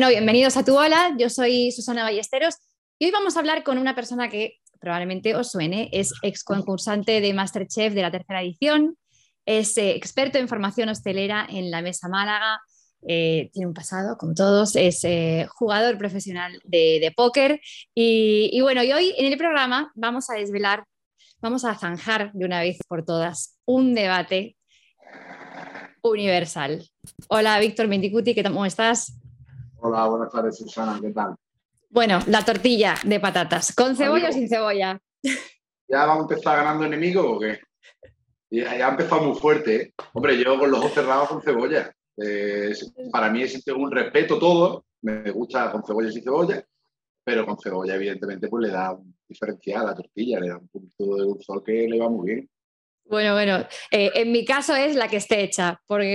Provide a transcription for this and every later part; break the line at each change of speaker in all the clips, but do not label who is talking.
Bueno, bienvenidos a Tu Hola, yo soy Susana Ballesteros y hoy vamos a hablar con una persona que probablemente os suene, es ex concursante de Masterchef de la tercera edición, es eh, experto en formación hostelera en la Mesa Málaga, eh, tiene un pasado, como todos, es eh, jugador profesional de, póker. Y, y, bueno, y hoy en el programa vamos a desvelar, vamos a zanjar de una vez por todas un debate universal. Hola Víctor Mendicuti, ¿cómo estás?
Hola, buenas tardes Susana, ¿qué tal?
Bueno, la tortilla de patatas, ¿con cebolla o sin cebolla?
¿Ya vamos a empezar ganando enemigos o qué? Ya, ha empezado muy fuerte. ¿eh? Hombre, yo con los ojos cerrados con cebolla. para mí es un respeto todo. Me gusta con cebolla y sin cebolla, pero con cebolla, evidentemente, pues le da un diferencial a la tortilla, le da un punto de dulzor que le va muy bien.
Bueno, bueno, eh, en mi caso es la que esté hecha, porque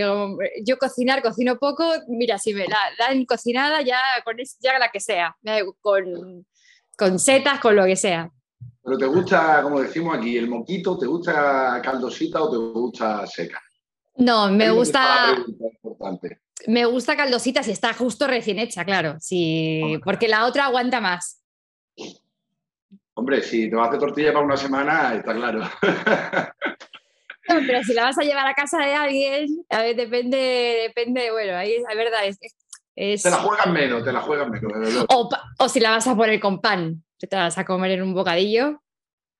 yo cocinar, cocino poco, mira, si me la dan cocinada, ya con ya la que sea, con, con setas, con lo que sea.
Pero te gusta, como decimos aquí, el moquito, ¿te gusta caldosita o te gusta seca?
No, me gusta. Me gusta caldosita si está justo recién hecha, claro. Sí, porque la otra aguanta más.
Hombre, si te vas a hacer tortilla para una semana, está claro.
No, pero si la vas a llevar a casa de alguien, a ver, depende, depende, bueno, ahí es verdad, es,
Te la juegan menos, te la juegan menos.
O, o, si la vas a poner con pan, te la vas a comer en un bocadillo.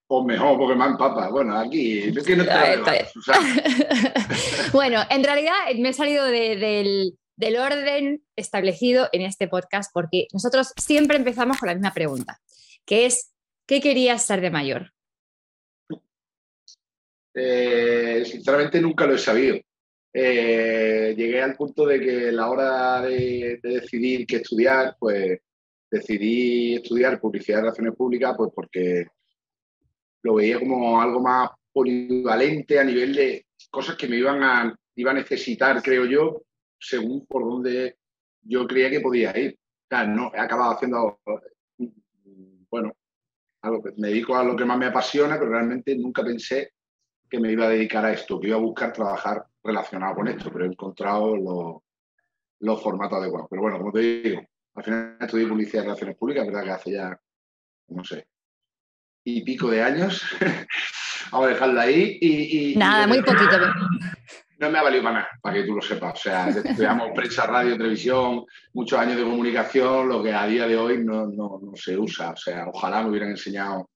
O mejor, porque más papa. Bueno, aquí no te
Bueno, en realidad me he salido del, del orden establecido en este podcast porque nosotros siempre empezamos con la misma pregunta, que es ¿Qué querías ser de mayor?
Eh, sinceramente nunca lo he sabido. Eh, llegué al punto de que a la hora de, decidir qué estudiar, pues decidí estudiar publicidad y relaciones públicas, pues porque lo veía como algo más polivalente a nivel de cosas que me iban a, iba a necesitar, creo yo, según por donde yo creía que podía ir. O no, he acabado haciendo, bueno, me dedico a lo que más me apasiona, pero realmente nunca pensé que me iba a dedicar a esto, que iba a buscar trabajar relacionado con esto, pero he encontrado los, los formatos adecuados. Pero bueno, como te digo, al final estudié publicidad y relaciones públicas, verdad que hace ya, no sé, y pico de años. Vamos a dejarla ahí. Y,
Nada, muy poquito.
No me ha valido para nada, para que tú lo sepas. O sea, estudiamos prensa, radio, televisión, muchos años de comunicación, lo que a día de hoy no, no, no se usa. O sea, ojalá me hubieran enseñado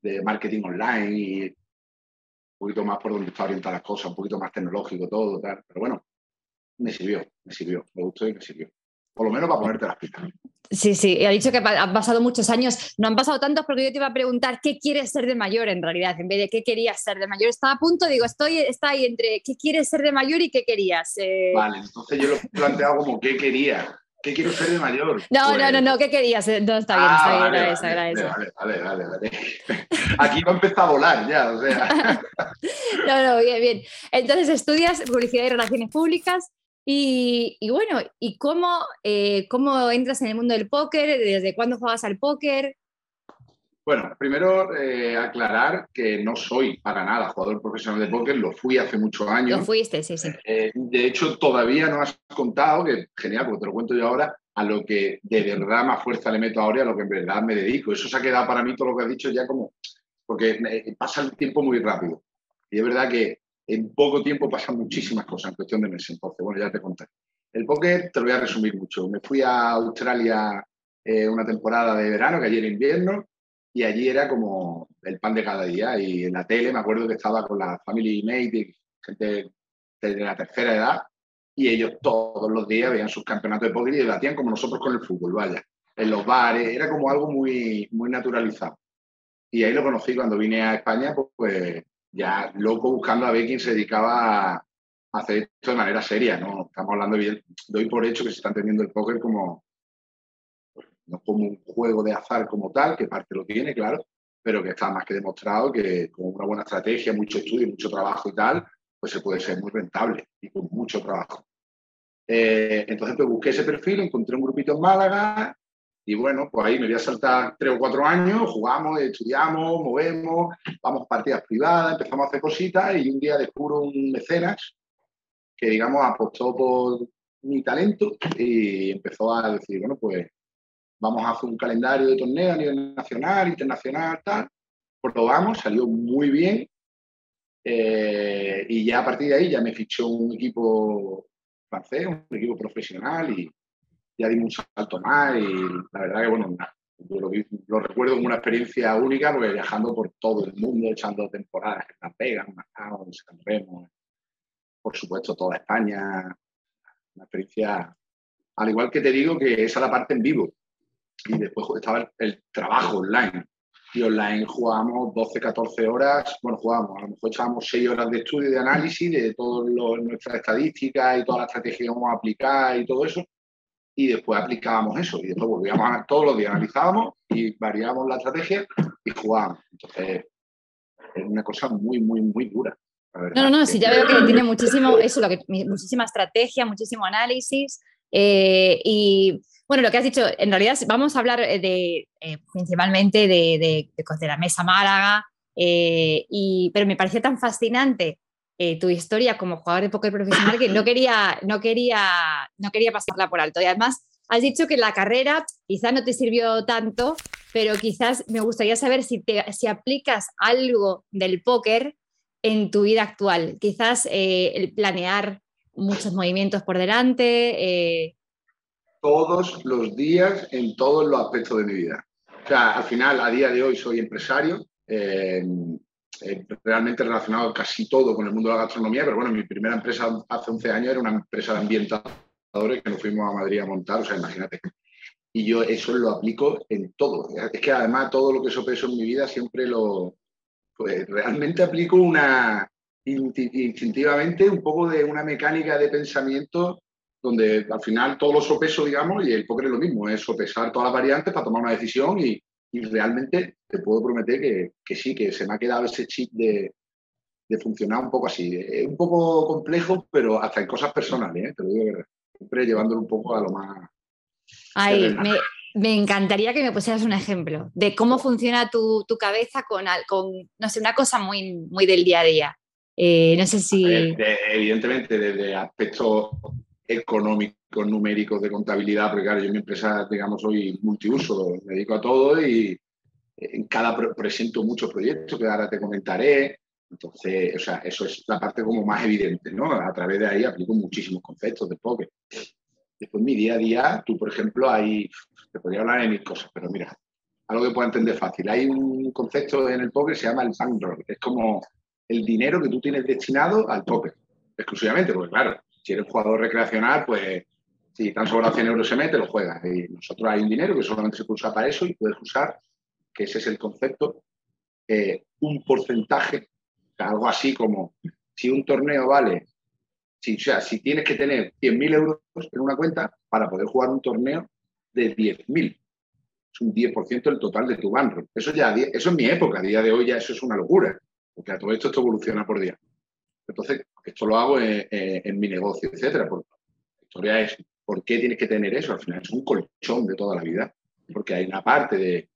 de marketing online y un poquito más por donde está orientada las cosas, un poquito más tecnológico todo, tal. Pero bueno, me sirvió, me sirvió, me gustó y me sirvió por lo menos para ponerte las pistas.
Sí, sí, ha dicho que han pasado muchos años, no han pasado tantos porque yo te iba a preguntar qué quieres ser de mayor en realidad, en vez de qué querías ser de mayor. Estaba a punto, digo, estoy está ahí entre qué quieres ser de mayor y qué querías.
Eh. Vale, entonces yo lo he planteado como qué quería. ¿Qué quiero ser de mayor?
No, no, no, pues no, ¿qué querías? No, está bien, está bien, vale,
vale, Vale, vale, vale, Aquí va a empezar a volar ya, o sea.
no, no, bien, bien. Entonces estudias publicidad y relaciones públicas y, bueno, ¿y cómo, eh, cómo entras en el mundo del póker? ¿Desde cuándo juegas al póker?
Bueno, primero eh, aclarar que no soy para nada jugador profesional de póker, lo fui hace muchos años.
Lo fuiste, sí, sí.
Eh, de hecho, todavía no has contado, que genial, porque te lo cuento yo ahora, a lo que de verdad más fuerza le meto ahora y a lo que en verdad me dedico. Eso se ha quedado para mí todo lo que has dicho ya como, porque pasa el tiempo muy rápido. Y es verdad que en poco tiempo pasan muchísimas cosas en cuestión de meses. Entonces, bueno, ya te conté. El póker te lo voy a resumir mucho. Me fui a Australia eh, una temporada de verano, que allí era invierno, y allí era como el pan de cada día. Y en la tele me acuerdo que estaba con la Family Mate, gente de la tercera edad, y ellos todos los días veían sus campeonatos de póker y debatían como nosotros con el fútbol, vaya. En los bares, era como algo muy, muy naturalizado. Y ahí lo conocí cuando vine a España, pues, pues ya loco buscando a ver quién se dedicaba a hacer esto de manera seria, ¿no? Estamos hablando bien, doy por hecho que se está entendiendo el póker como, no como un juego de azar como tal, que parte lo tiene, claro, pero que está más que demostrado que con una buena estrategia, mucho estudio, mucho trabajo y tal, pues se puede ser muy rentable y con mucho trabajo. Eh, entonces pues busqué ese perfil, encontré un grupito en Málaga y bueno, pues ahí me voy a saltar tres o cuatro años, jugamos, estudiamos, movemos, vamos partidas privadas, empezamos a hacer cositas y un día descubro un mecenas que, digamos, apostó por, mi talento y empezó a decir, bueno, pues vamos a hacer un calendario de torneos a nivel nacional, internacional, tal. Probamos, salió muy bien. Eh, y ya a partir de ahí ya me fichó un equipo francés, un equipo profesional y ya dimos un salto más y la verdad que, bueno, lo, recuerdo como una experiencia única porque viajando por todo el mundo, echando temporadas en Las Vegas, en Macao, en San Remo, por supuesto toda España, una experiencia, al igual que te digo que esa es la parte en vivo. Y después estaba el, trabajo online. Y online jugábamos 12, 14 horas, bueno, jugábamos, a lo mejor echábamos 6 horas de estudio y de análisis de todas nuestras estadísticas y toda la estrategia que vamos a aplicar y todo eso, y después aplicábamos eso, y después volvíamos a, todos los días analizábamos y variábamos la estrategia y jugábamos. Entonces, es una cosa muy, muy, muy dura.
No, no, no, sí, ya veo que tiene muchísimo, eso, lo que, muchísima estrategia, muchísimo análisis. Eh, y bueno, lo que has dicho, en realidad vamos a hablar de, eh, principalmente de, de, de, la mesa Málaga, eh, y, pero me parecía tan fascinante tu historia como jugador de póker profesional que no quería, no, quería, no quería pasarla por alto. Y además, has dicho que la carrera quizás no te sirvió tanto, pero quizás me gustaría saber si, te, si aplicas algo del póker en tu vida actual? Quizás eh, el planear muchos movimientos por delante.
Eh. Todos los días, en todos los aspectos de mi vida. O sea, al final, a día de hoy soy empresario, eh, realmente relacionado casi todo con el mundo de la gastronomía, pero bueno, mi primera empresa hace 11 años era una empresa de ambientadores que nos fuimos a Madrid a montar, o sea, imagínate. Y yo eso lo aplico en todo. Es que además todo lo que sopeso en mi vida siempre lo, pues realmente aplico una, instintivamente un poco de una mecánica de pensamiento donde al final todo lo sopeso, digamos, y el póker es lo mismo, es sopesar todas las variantes para tomar una decisión y, realmente te puedo prometer que, sí, que se me ha quedado ese chip de, funcionar un poco así. Es un poco complejo, pero hasta en cosas personales, ¿eh? te lo digo siempre llevándolo un poco a lo más...
Ay, me, me encantaría que me pusieras un ejemplo de cómo funciona tu, cabeza con, con, no sé, una cosa muy, muy del día a día. Eh, no sé si...
evidentemente, desde aspectos económicos, numéricos, de contabilidad, porque claro, yo en mi empresa, digamos, soy multiuso, me dedico a todo y en cada presento muchos proyectos que ahora te comentaré. Entonces, o sea, eso es la parte como más evidente, ¿no? A través de ahí aplico muchísimos conceptos de poker. Después, mi día a día, tú, por ejemplo, hay, te podría hablar de mil cosas, pero mira, algo que pueda entender fácil. Hay un concepto en el póker que se llama el bankroll, es como el dinero que tú tienes destinado al póker, exclusivamente, porque claro, si eres jugador recreacional, pues si tan sobrado 100 euros se mete, lo juegas. Y nosotros hay un dinero que solamente se puede usar para eso y puedes usar, que ese es el concepto, eh, un porcentaje, algo así como si un torneo vale si, o sea, si tienes que tener 100.000 euros en una cuenta para poder jugar un torneo de 10.000. Es un 10% del total de tu bankroll. Eso ya, eso en mi época, a día de hoy ya eso es una locura, porque a todo esto esto evoluciona por día. Entonces, esto lo hago en, mi negocio, etcétera. la historia es, ¿por qué tienes que tener eso? Al final es un colchón de toda la vida, porque hay una parte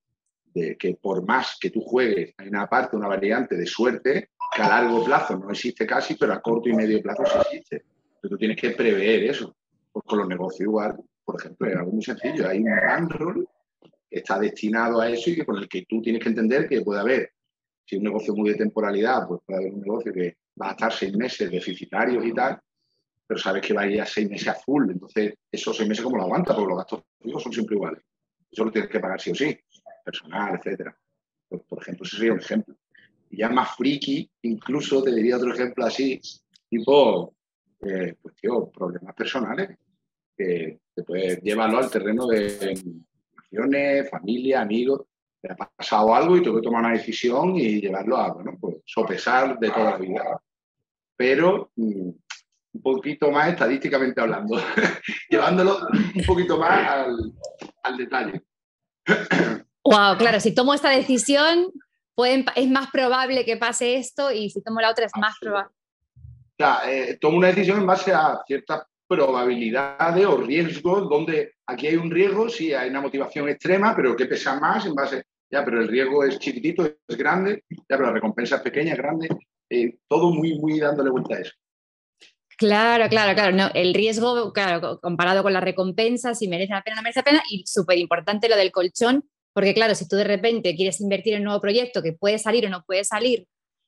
de, que por más que tú juegues, hay una parte, una variante de suerte que a largo plazo no existe casi, pero a corto y medio plazo sí existe. Pero tú tienes que prever eso. Pues con los negocios igual, por ejemplo, es algo muy sencillo. Hay un bankroll que está destinado a eso y que con el que tú tienes que entender que puede haber, si un negocio muy de temporalidad, pues puede haber un negocio que va a estar seis meses deficitarios y tal, pero sabes que va a ir a seis meses a full. Entonces, esos seis meses, ¿cómo lo aguanta? Porque los gastos son siempre iguales. Eso lo tienes que pagar sí o sí, personal, etcétera. por ejemplo, ese sería un ejemplo ya más friki, incluso te diría otro ejemplo así, tipo, eh, pues problemas personales, que te puedes llevarlo al terreno de relaciones, familia, amigos, te ha pasado algo y tengo que tomar una decisión y llevarlo a, bueno, pues sopesar de toda la vida. Pero mm, un poquito más estadísticamente hablando, llevándolo un poquito más al, al detalle.
Wow, claro, si tomo esta decisión, es más probable que pase esto y si tomo la otra es más probable.
O sea, eh, tomo una decisión en base a ciertas probabilidades o riesgos, donde aquí hay un riesgo, sí, hay una motivación extrema, pero que pesa más en base, ya, pero el riesgo es chiquitito, es grande, ya, pero la recompensa es pequeña, es grande, eh, todo muy, muy dándole vuelta a eso.
Claro, claro, claro. No, el riesgo, claro, comparado con la recompensa, si merece la pena o no merece la pena. Y súper importante lo del colchón, porque claro, si tú de repente quieres invertir en un nuevo proyecto que puede salir o no puede salir,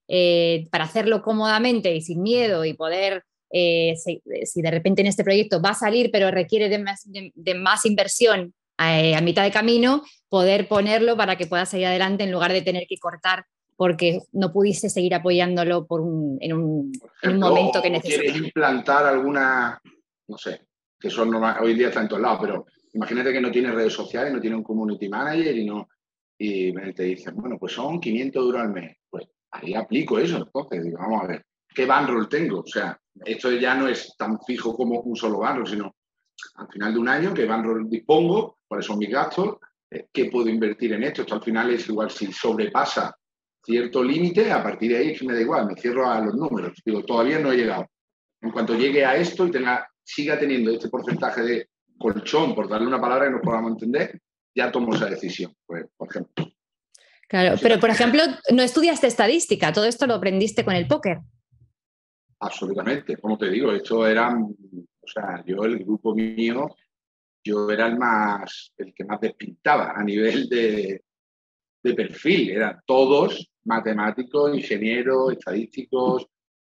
eh, para hacerlo cómodamente y sin miedo y poder, eh, si, de repente en este proyecto va a salir, pero requiere de más, de, más inversión eh, a mitad de camino, poder ponerlo para que pueda seguir adelante en lugar de tener que cortar porque no pudiste seguir apoyándolo por un, en, un, momento que necesitas.
Quieres implantar alguna, no sé, que son hoy día está en todos lados, pero imagínate que no tiene redes sociales, no tiene un community manager y no y te dicen, bueno, pues son 500 euros al mes. Pues ahí aplico eso. Entonces, digo, vamos a ver, ¿qué bandroll tengo? O sea, esto ya no es tan fijo como un solo bandroll, sino al final de un año, ¿qué bandroll dispongo? ¿Cuáles son mis gastos? Eh, ¿Qué puedo invertir en esto? Esto al final es igual si sobrepasa cierto límite, a partir de ahí me da igual, me cierro a los números. Digo, todavía no he llegado. En cuanto llegue a esto y tenga, siga teniendo este porcentaje de colchón, por darle una palabra que nos podamos entender, ya tomo esa decisión, pues, por ejemplo.
Claro, pero por ejemplo, no estudiaste estadística, todo esto lo aprendiste con el póker.
Absolutamente, como te digo, esto era, o sea, yo el grupo mío, yo era el más, el que más despintaba a nivel de, de perfil, eran todos matemáticos, ingenieros, estadísticos,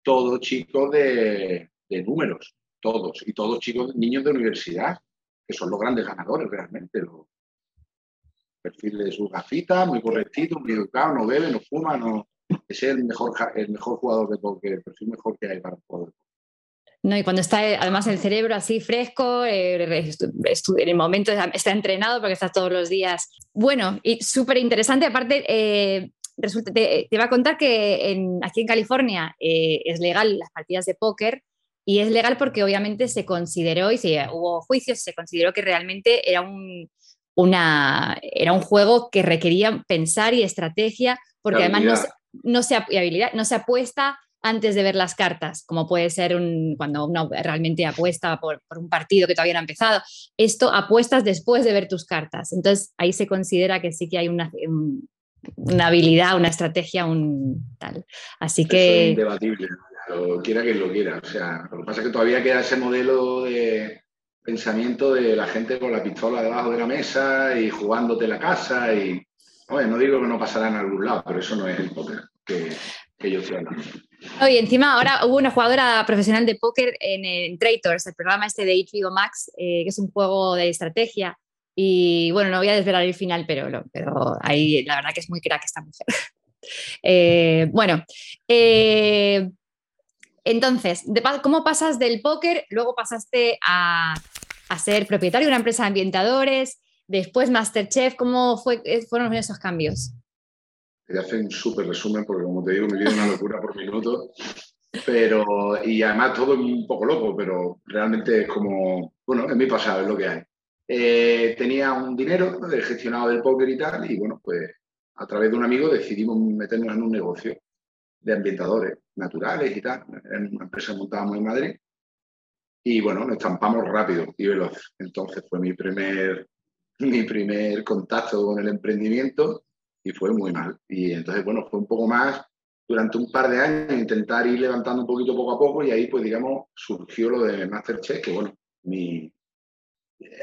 todos chicos de, números, todos, y todos chicos, niños de universidad, que son los grandes ganadores realmente. Los perfil de sus gafitas, muy correctito, muy educado, no bebe, no fuma, no, es el mejor, el mejor jugador de póker, el perfil mejor que hay para el jugador
no, y cuando está además el cerebro así fresco, eh, en el momento está entrenado porque está todos los días. Bueno, y súper interesante. Aparte, eh, resulta, te, te, va a contar que aquí en California eh, es legal las partidas de póker y es legal porque obviamente se consideró, y si hubo juicios, se consideró que realmente era un, una, era un juego que requería pensar y estrategia, porque además no no se, habilidad, no se apuesta antes de ver las cartas, como puede ser un, cuando uno realmente apuesta por, un partido que todavía no ha empezado. Esto apuestas después de ver tus cartas. Entonces ahí se considera que sí que hay una, una habilidad, una estrategia, un tal. Así que...
es indebatible, lo quiera que lo quiera. O sea, lo que pasa es que todavía queda ese modelo de pensamiento de la gente con la pistola debajo de la mesa y jugándote la casa y... Bueno, no digo que no pasará en algún lado, pero eso no es el poker que, que yo estoy hablando.
Oye, encima ahora hubo una jugadora profesional de póker en, Traitors, el programa este de HBO Max, eh, que es un juego de estrategia. Y bueno, no voy a desvelar el final, pero, pero ahí la verdad que es muy crack esta mujer. Eh, bueno, eh, entonces, ¿cómo pasas del póker? Luego pasaste a, a, ser propietario de una empresa de ambientadores, después Masterchef. ¿Cómo fue, fueron esos cambios?
Te hacer un súper resumen porque, como te digo, me viene una locura por minuto. Pero, y además todo es un poco loco, pero realmente es como, bueno, en mi pasado es lo que hay. Eh, tenía un dinero gestionado del póker y tal, y bueno, pues a través de un amigo decidimos meternos en un negocio de ambientadores naturales y tal, en una empresa que montábamos en Madrid. Y bueno, nos estampamos rápido y veloz. Entonces fue mi primer, mi primer contacto con el emprendimiento y fue muy mal. Y entonces, bueno, fue un poco más durante un par de años intentar ir levantando un poquito poco a poco y ahí, pues digamos, surgió lo de Masterchef, que bueno, mi,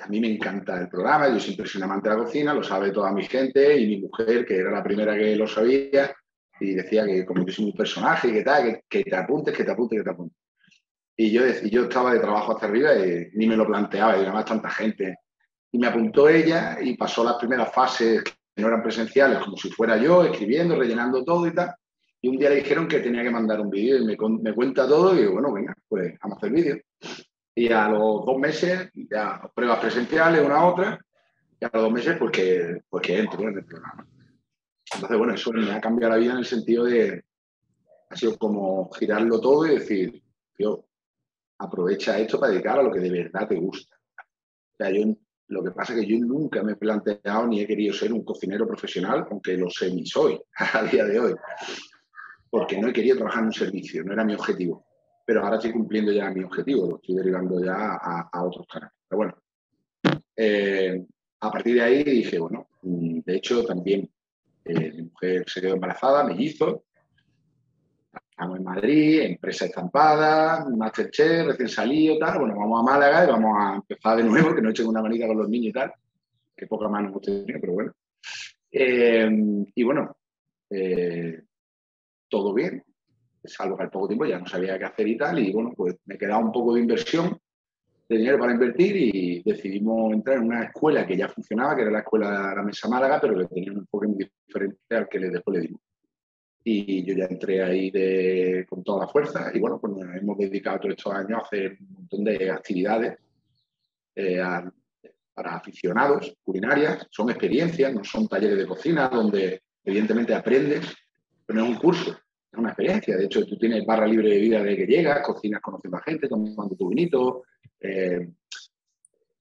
a mí me encanta el programa, yo siempre soy un amante de la cocina, lo sabe toda mi gente y mi mujer, que era la primera que lo sabía, y decía que como que soy un personaje que tal, que, te apuntes, que te apuntes, que te apuntes. Y yo, y yo estaba de trabajo hasta arriba y ni me lo planteaba, y además tanta gente. Y me apuntó ella y pasó las primeras fases no eran presenciales, como si fuera yo, escribiendo, rellenando todo y tal. Y un día le dijeron que tenía que mandar un vídeo y me, me, cuenta todo y digo, bueno, venga, pues vamos a hacer vídeo. Y a los dos meses, ya pruebas presenciales, una otra, y a los dos meses, pues que, pues entro en el programa. Entonces, bueno, eso me ha cambiado la vida en el sentido de, ha sido como girarlo todo y decir, yo, aprovecha esto para dedicar a lo que de verdad te gusta. O sea, yo lo que pasa es que yo nunca me he planteado ni he querido ser un cocinero profesional, aunque lo sé ni soy a día de hoy, porque no he querido trabajar en un servicio, no era mi objetivo. Pero ahora estoy cumpliendo ya mi objetivo, lo estoy derivando ya a, otros canales. Pero bueno, eh, a partir de ahí dije, bueno, mm, de hecho también eh, mi mujer se quedó embarazada, me hizo, Estamos en Madrid, empresa estampada, Masterchef, recién salido, tal. Bueno, vamos a Málaga y vamos a empezar de nuevo, que no he hecho una manita con los niños y tal. Que poca mano hemos tenido, pero bueno. Eh, y bueno, todo bien, salvo que al poco tiempo ya no sabía qué hacer y tal. Y bueno, pues me quedaba un poco de inversión, de dinero para invertir y decidimos entrar en una escuela que ya funcionaba, que era la escuela de la Mesa Málaga, pero que tenía un enfoque muy diferente al que después le dimos y yo ya entré ahí de, con toda la fuerza y bueno, pues nos hemos dedicado todos estos años a hacer un montón de actividades eh, para aficionados culinarias, son experiencias, no son talleres de cocina donde evidentemente aprendes, pero no es un curso, es una experiencia. De hecho, tú tienes barra libre de vida de que llegas, cocinas conociendo a gente, tomando tu vinito. Eh,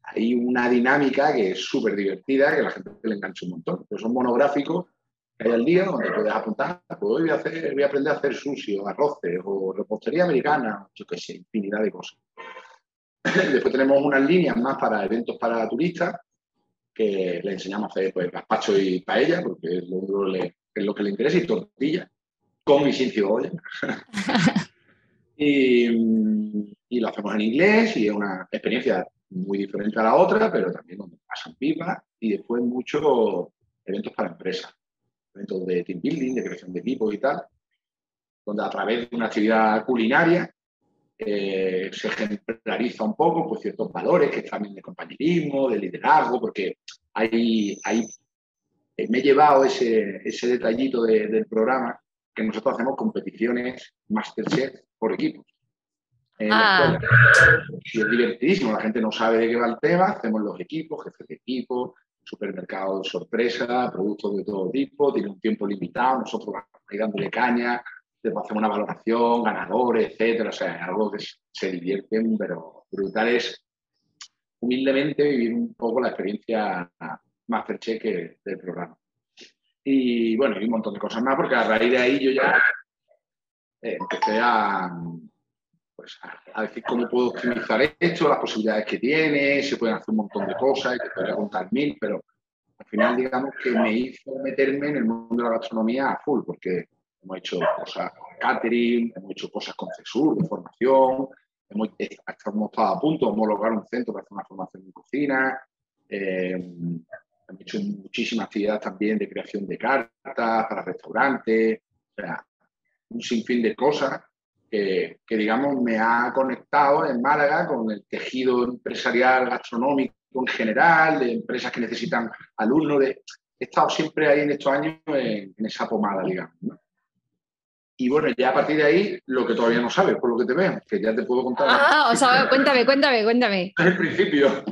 hay una dinámica que es súper divertida, que a la gente le engancha un montón. Pero son monográficos hay al día donde puedes apuntar, pues hoy voy a, hacer, voy a aprender a hacer sushi o arroces o repostería americana, yo qué sé, infinidad de cosas. Después tenemos unas líneas más para eventos para turistas, que le enseñamos a hacer pues, gazpacho y paella, porque es lo, es lo que le interesa, y tortilla, con sin cebolla. y, y, lo hacemos en inglés y es una experiencia muy diferente a la otra, pero también donde pasan pipas y después muchos eventos para empresas eventos de team building, de creación de equipos y tal, donde a través de una actividad culinaria eh, se ejemplariza un poco pues, ciertos valores que también de compañerismo, de liderazgo, porque hay, hay eh, me he llevado ese, ese detallito del programa que nosotros hacemos competiciones Masterchef por equipos. Ah. Y es divertidísimo, la gente no sabe de qué va el tema, hacemos los equipos, jefes de equipo, supermercado de sorpresa, productos de todo tipo, tiene un tiempo limitado, nosotros vamos dándole caña, después hacemos una valoración, ganadores, etcétera, o sea, algo que se divierten, pero brutal es humildemente vivir un poco la experiencia Masterchef del programa. Y bueno, y un montón de cosas más, porque a raíz de ahí yo ya empecé a, pues, a, decir cómo puedo optimizar esto, las posibilidades que tiene, se pueden hacer un montón de cosas, y te podría contar mil, pero al final digamos que me hizo meterme en el mundo de la gastronomía a full, porque hemos hecho cosas con catering, hemos hecho cosas con CESUR, de formación, hemos, eh, estado a punto de homologar un centro para hacer una formación en cocina, eh, hemos hecho muchísimas actividades también de creación de cartas para restaurantes, o sea, un sinfín de cosas que, digamos, me ha conectado en Málaga con el tejido empresarial gastronómico en general, de empresas que necesitan alumnos. De... He estado siempre ahí en estos años en, esa pomada, digamos. Y bueno, ya a partir de ahí, lo que todavía no sabes, por lo que te veo, que ya te puedo contar.
Ah, o sea, cuéntame, cuéntame, cuéntame.
el principio.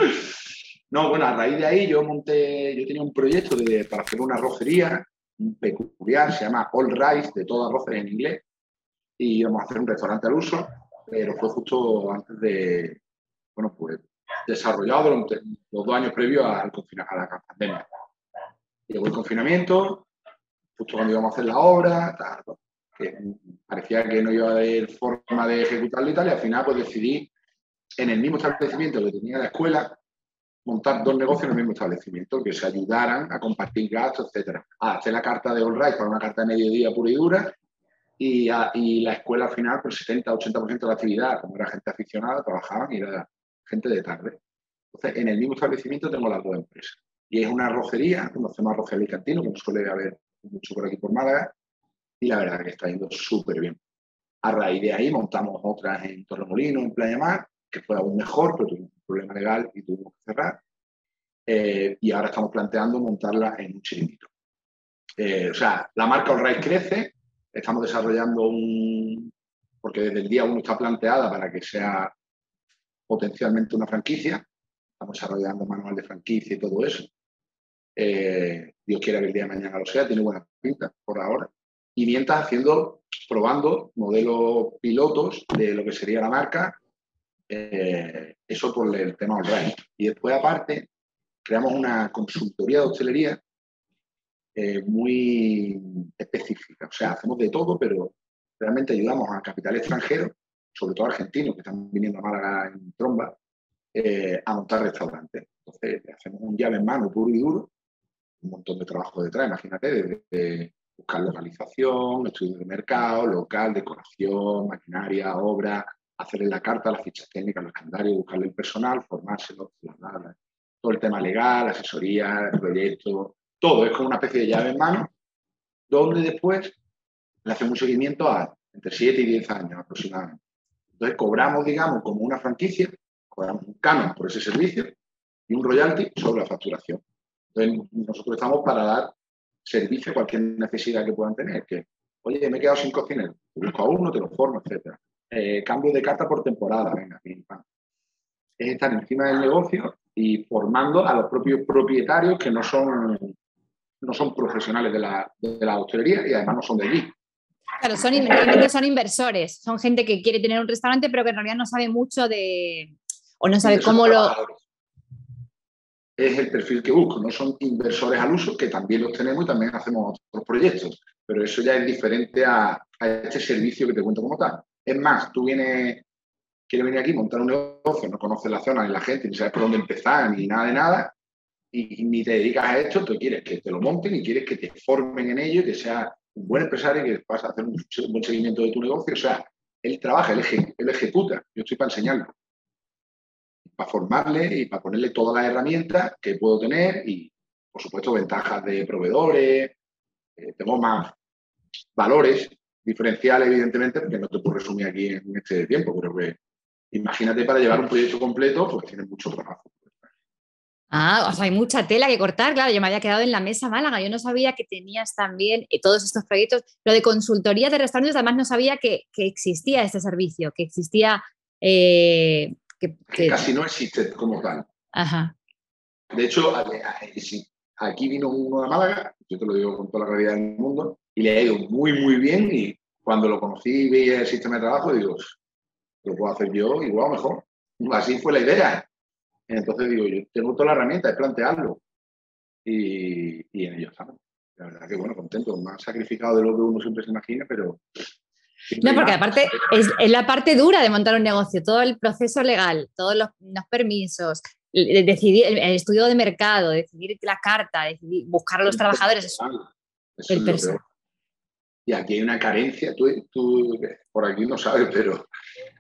No, bueno, a raíz de ahí yo monté, yo tenía un proyecto de, para hacer una arrocería peculiar, se llama All Rice, de todo arroz en inglés, y íbamos a hacer un restaurante al uso, pero fue justo antes de, bueno, pues desarrollado los dos años previos al a la pandemia. Llegó el confinamiento, justo cuando íbamos a hacer la obra, que parecía que no iba a haber forma de ejecutarlo y tal, y al final pues decidí en el mismo establecimiento que tenía la escuela, montar dos negocios en el mismo establecimiento, que se ayudaran a compartir gastos, etcétera. A hacer la carta de All Right para una carta de mediodía pura y dura, y, la escuela al final, por 70-80% de la actividad, como era gente aficionada, trabajaban y era gente de tarde. Entonces, en el mismo establecimiento tengo las dos empresas. Y es una arrocería, conocemos arrocería cantino, como suele haber mucho por aquí por Málaga, y la verdad que está yendo súper bien. A raíz de ahí montamos otras en Torremolino, en Playa Mar, que fue aún mejor, pero tuvimos un problema legal y tuvimos que cerrar. Eh, y ahora estamos planteando montarla en un chiringuito. Eh, o sea, la marca All crece, Estamos desarrollando un, porque desde el día uno está planteada para que sea potencialmente una franquicia. Estamos desarrollando manual de franquicia y todo eso. Eh, Dios quiera que el día de mañana lo sea, tiene buena pinta por ahora. Y mientras haciendo, probando modelos pilotos de lo que sería la marca, eh, eso por el tema online. Y después, aparte, creamos una consultoría de hostelería eh, muy específica. O sea, hacemos de todo, pero realmente ayudamos a capital extranjero, sobre todo argentinos que están viniendo a Málaga en tromba, eh, a montar restaurantes. Entonces, hacemos un llave en mano puro y duro, un montón de trabajo detrás, imagínate, desde buscar localización, estudio de mercado, local, decoración, maquinaria, obra, hacerle la carta, las fichas técnicas, los calendarios, buscarle el personal, formárselo, todo el tema legal, asesoría, proyecto, todo. Es como una especie de llave en mano, donde después le hacemos un seguimiento a entre 7 y 10 años aproximadamente. Entonces cobramos, digamos, como una franquicia, cobramos un canon por ese servicio y un royalty sobre la facturación. Entonces nosotros estamos para dar servicio a cualquier necesidad que puedan tener. Que, oye, me he quedado sin cocinero, te busco a uno, te lo formo, etc. Eh, cambio de carta por temporada, venga, Es estar encima del negocio y formando a los propios propietarios que no son, no son profesionales de la, de la hostelería y además no son de allí.
Claro, son, son inversores, son gente que quiere tener un restaurante pero que en realidad no sabe mucho de, o no sabe cómo lo...
Es el perfil que busco, no son inversores al uso, que también los tenemos y también hacemos otros proyectos, pero eso ya es diferente a, este servicio que te cuento como tal. Es más, tú vienes, quieres venir aquí, montar un negocio, no conoces la zona ni la gente, ni sabes por dónde empezar, ni nada de nada, y, ni te dedicas a esto, tú quieres que te lo monten y quieres que te formen en ello, que sea un buen empresario que vas a hacer un, buen seguimiento de tu negocio. O sea, él trabaja, él, ejecuta. Yo estoy para enseñarlo. Para formarle y para ponerle todas las herramientas que puedo tener y, por supuesto, ventajas de proveedores. Eh, tengo más valores diferenciales, evidentemente, porque no te puedo resumir aquí en este tiempo, pero que imagínate para llevar un proyecto completo, pues tienes mucho trabajo.
Ah, o sea, hay mucha tela que cortar, claro, yo me había quedado en la mesa Málaga, yo no sabía que tenías también eh, todos estos proyectos, lo de consultoría de restaurantes, además no sabía que, existía este servicio, que existía...
Eh, que, Casi no existe como tal. Ajá. De hecho, aquí vino uno a Málaga, yo te lo digo con toda la claridad del mundo, y le ha ido muy, muy bien, y cuando lo conocí y veía el sistema de trabajo, digo, lo puedo hacer yo igual mejor. Así fue la idea. Entonces digo, yo tengo toda la herramienta, es plantearlo. Y, en ello estamos. La verdad que, bueno, contento, más sacrificado de lo que uno siempre se imagina, pero...
No, porque aparte es, la parte dura de montar un negocio, todo el proceso legal, todos los, permisos, decidir el, estudio de mercado, decidir la carta, decidir, buscar a los trabajadores. Eso, el
personal. Aquí hay una carencia, tú, por aquí no sabes, pero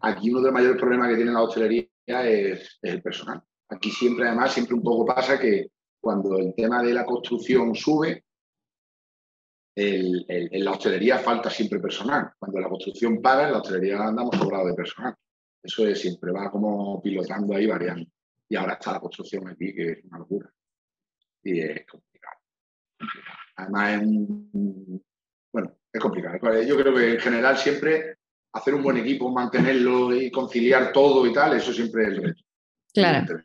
aquí uno de los mayores problemas que tiene la hostelería es el personal. Aquí siempre, además, siempre un poco pasa que cuando el tema de la construcción sube, en la hostelería falta siempre personal. Cuando la construcción para, en la hostelería andamos sobrados de personal. Eso es siempre, va como pilotando ahí variando. Y ahora está la construcción aquí, que es una locura. Y es complicado. Además, es bueno, es complicado. Yo creo que en general siempre hacer un buen equipo, mantenerlo y conciliar todo y tal, eso siempre es el reto.
Claro.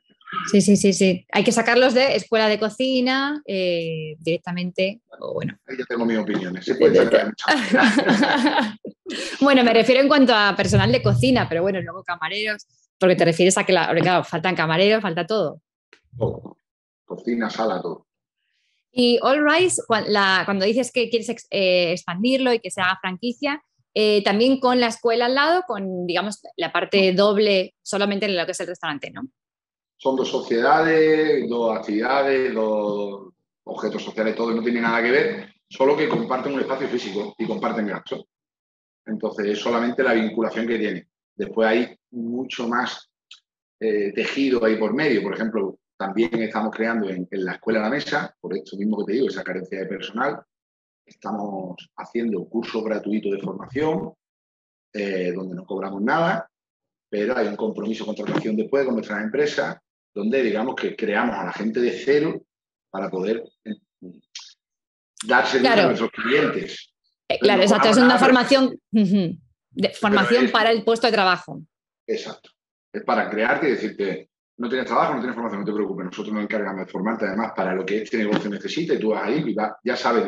Sí, sí, sí, sí. Hay que sacarlos de escuela de cocina eh, directamente. O bueno.
Ahí ya tengo mis opiniones.
bueno, me refiero en cuanto a personal de cocina, pero bueno, luego camareros, porque te refieres a que, claro, faltan camareros, falta todo.
Todo. Cocina, sala, todo.
Y All Rise, cuando dices que quieres eh, expandirlo y que sea franquicia, eh, también con la escuela al lado, con, digamos, la parte doble solamente en lo que es el restaurante, ¿no?
son dos sociedades, dos actividades, dos objetos sociales, todo no tiene nada que ver, solo que comparten un espacio físico y comparten gastos. Entonces, es solamente la vinculación que tiene. Después hay mucho más eh, tejido ahí por medio. Por ejemplo, también estamos creando en, la escuela la mesa, por esto mismo que te digo, esa carencia de personal. Estamos haciendo cursos gratuitos de formación, eh, donde no cobramos nada, pero hay un compromiso de contratación después con nuestras empresas donde digamos que creamos a la gente de cero para poder eh, dar servicio a nuestros clientes.
Eh, claro, exacto, es una formación, de, formación para el puesto de trabajo.
Exacto. Es para crearte y decirte, no tienes trabajo, no tienes formación, no te preocupes, nosotros nos encargamos de formarte además para lo que este negocio necesita y tú vas ahí y ya sabes,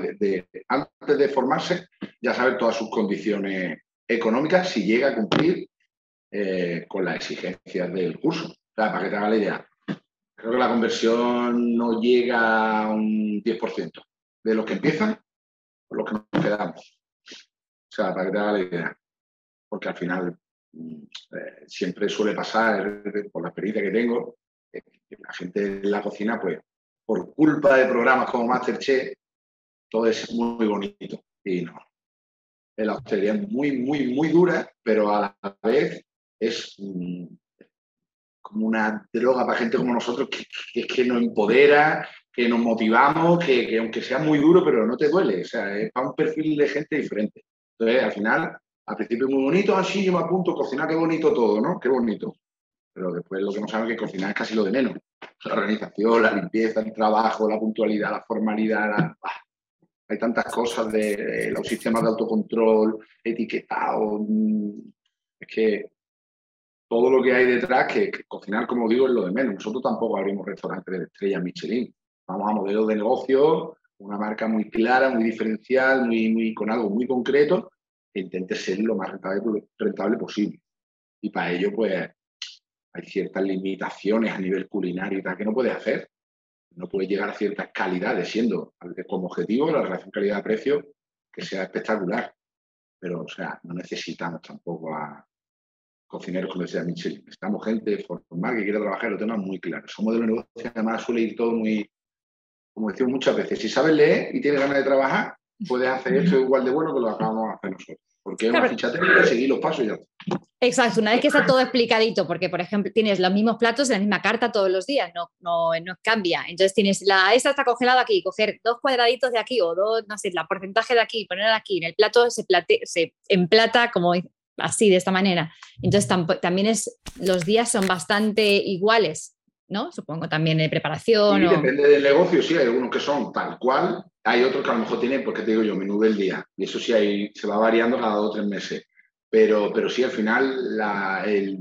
antes de formarse, ya sabes todas sus condiciones económicas si llega a cumplir eh, con las exigencias del curso. O sea, para que te haga la idea, Creo que la conversión no llega a un 10% de los que empiezan por los que nos quedamos. O sea, para que te haga la idea. Porque al final eh, siempre suele pasar, por la experiencia que tengo, que la gente en la cocina, pues, por culpa de programas como Masterchef, todo es muy bonito. Y no. La hostelería es muy, muy, muy dura, pero a la vez es mm, como una droga para gente como nosotros que, que, nos empodera, que nos motivamos, que, aunque sea muy duro, pero no te duele. O sea, es para un perfil de gente diferente. Entonces, al final, al principio muy bonito, así yo me apunto, cocinar, qué bonito todo, ¿no? Qué bonito. Pero después lo que no saben es que cocinar es casi lo de menos. La organización, la limpieza, el trabajo, la puntualidad, la formalidad, hay tantas cosas de, los sistemas de autocontrol, etiquetado. Mm, es que todo lo que hay detrás, que, cocinar, como digo, es lo de menos. Nosotros tampoco abrimos restaurantes de estrella Michelin. Vamos a modelos de negocio, una marca muy clara, muy diferencial, muy, muy, con algo muy concreto, intente ser lo más rentable, posible. Y para ello, pues, hay ciertas limitaciones a nivel culinario y tal que no puedes hacer. No puedes llegar a ciertas calidades, siendo como objetivo la relación calidad-precio que sea espectacular. Pero, o sea, no necesitamos tampoco a, cocineros, como decía Michel. Estamos gente formal que quiere trabajar, lo tenemos muy claro. Somos de un negocio, además suele ir todo muy, como decimos muchas veces, si sabes leer y tienes ganas de trabajar, puedes hacer esto igual de bueno que lo acabamos de hacer nosotros. Porque es una ficha técnica, seguir los pasos y ya
Exacto, una vez que está todo explicadito, porque por ejemplo tienes los mismos platos de la misma carta todos los días, no, no, no cambia. Entonces tienes la, esta está congelada aquí, coger dos cuadraditos de aquí o dos, no sé, la porcentaje de aquí, poner aquí, en el plato se, plate, se emplata como así, de esta manera. Entonces también es, los días son bastante iguales, ¿no? Supongo también de preparación.
Sí, depende del negocio, sí, hay algunos que son tal cual, hay otros que a lo mejor tienen, porque te digo yo, menú del día, y eso sí hay, se va variando cada dos o tres meses. Pero, pero sí, al final, la, el,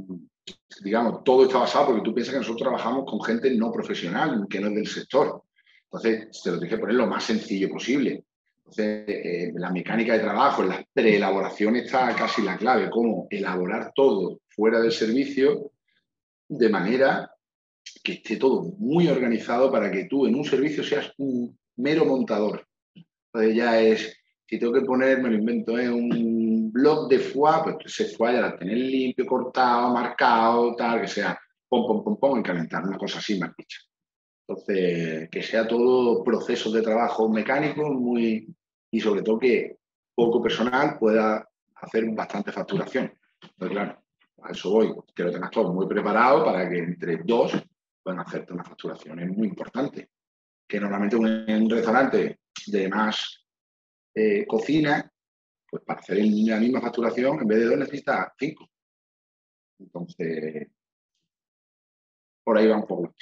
digamos, todo está basado, porque tú piensas que nosotros trabajamos con gente no profesional, que no es del sector. Entonces, te lo que poner lo más sencillo posible. Entonces, eh, la mecánica de trabajo, en la preelaboración está casi la clave, cómo elaborar todo fuera del servicio de manera que esté todo muy organizado para que tú en un servicio seas un mero montador. Entonces ya es, si tengo que poner, me lo invento, en un blog de foie, pues ese foie ya la tener limpio, cortado, marcado, tal, que sea pom, pom, pom, pom, en calentar, una cosa así más dicha. Entonces, que sea todo procesos de trabajo mecánico muy, y sobre todo que poco personal pueda hacer bastante facturación. Entonces, claro, a eso voy, que lo tengas todo muy preparado para que entre dos puedan hacerte una facturación. Es muy importante. Que normalmente un, restaurante de más eh, cocina, pues para hacer la misma facturación, en vez de dos necesita cinco. Entonces, por ahí va un poco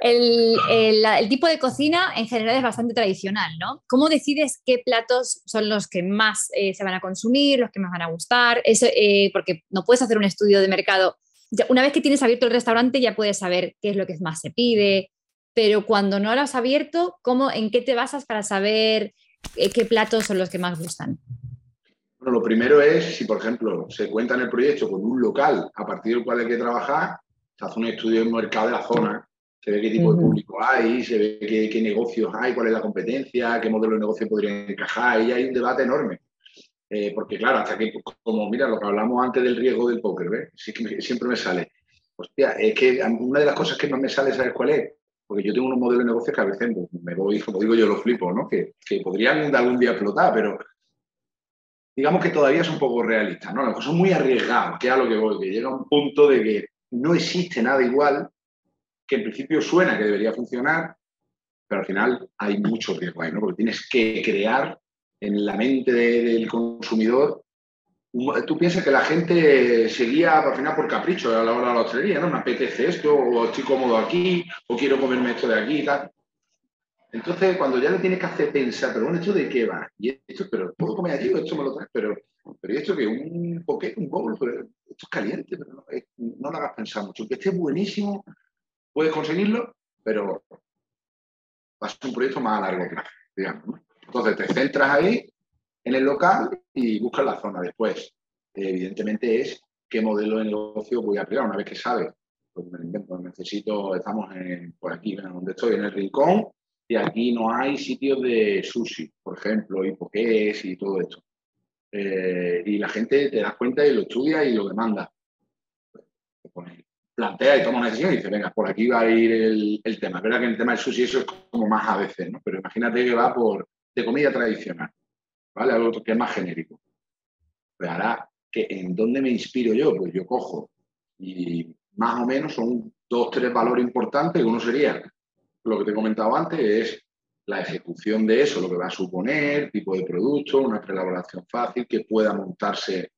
el El, tipo de cocina en general es bastante tradicional, ¿no? ¿Cómo decides qué platos son los que más eh, se van a consumir, los que más van a gustar? Eh, porque no puedes hacer un estudio de mercado. Una vez que tienes abierto el restaurante ya puedes saber qué es lo que más se pide, pero cuando no lo has abierto, ¿cómo, ¿en qué te basas para saber eh, qué platos son los que más gustan?
Bueno, lo primero es, si por ejemplo se cuenta en el proyecto con un local a partir del cual hay que trabajar, se hace un estudio de mercado de la zona, se ve qué tipo de público hay, se ve qué, negocios hay, cuál es la competencia, qué modelo de negocio podrían encajar, y hay un debate enorme. Eh, porque claro, hasta que, como mira, lo que hablamos antes del riesgo del póker, ¿ves? que siempre me sale. Hostia, es que una de las cosas que más me sale, ¿sabes cuál es? Porque yo tengo unos modelos de negocio que a veces me voy, como digo yo, los flipo, ¿no? Que, que podrían algún día explotar, pero digamos que todavía es un poco realista, ¿no? Las cosas son muy arriesgadas, que es a lo que voy, que llega un punto de que no existe nada igual, que en principio suena que debería funcionar, pero al final hay mucho riesgo ahí, ¿no? Porque tienes que crear en la mente del consumidor. Tú piensas que la gente seguía al final por capricho a la hora de la hostelería, ¿no? Me apetece esto, o estoy cómodo aquí, o quiero comerme esto de aquí y tal. Entonces, cuando ya le tienes que hacer pensar, pero bueno, ¿esto de qué va? Y esto, pero ¿puedo comer allí esto me lo traes? Pero, pero esto que un poquete, un bowl, pero esto es caliente, pero no, no lo hagas pensar mucho. Que esté buenísimo, puedes conseguirlo, pero va a ser un proyecto más a largo plazo, digamos. Entonces, te centras ahí en el local y buscas la zona. Después, evidentemente, es qué modelo de negocio voy a aplicar. Una vez que sabes, pues me invento, necesito, estamos en, por aquí, donde estoy, en el rincón, y aquí no hay sitios de sushi, por ejemplo, y poqués y todo esto. Eh, y la gente te das cuenta y lo estudia y lo demanda. plantea y toma una decisión y dice, venga, por aquí va a ir el, tema. Es verdad que el tema del sushi eso es como más a veces, ¿no? Pero imagínate que va por de comida tradicional. ¿Vale? Algo que es más genérico. Pero ahora, ¿que ¿en dónde me inspiro yo? Pues yo cojo y más o menos son dos, tres valores importantes. Uno sería lo que te he comentado antes, es la ejecución de eso, lo que va a suponer, tipo de producto, una preelaboración fácil que pueda montarse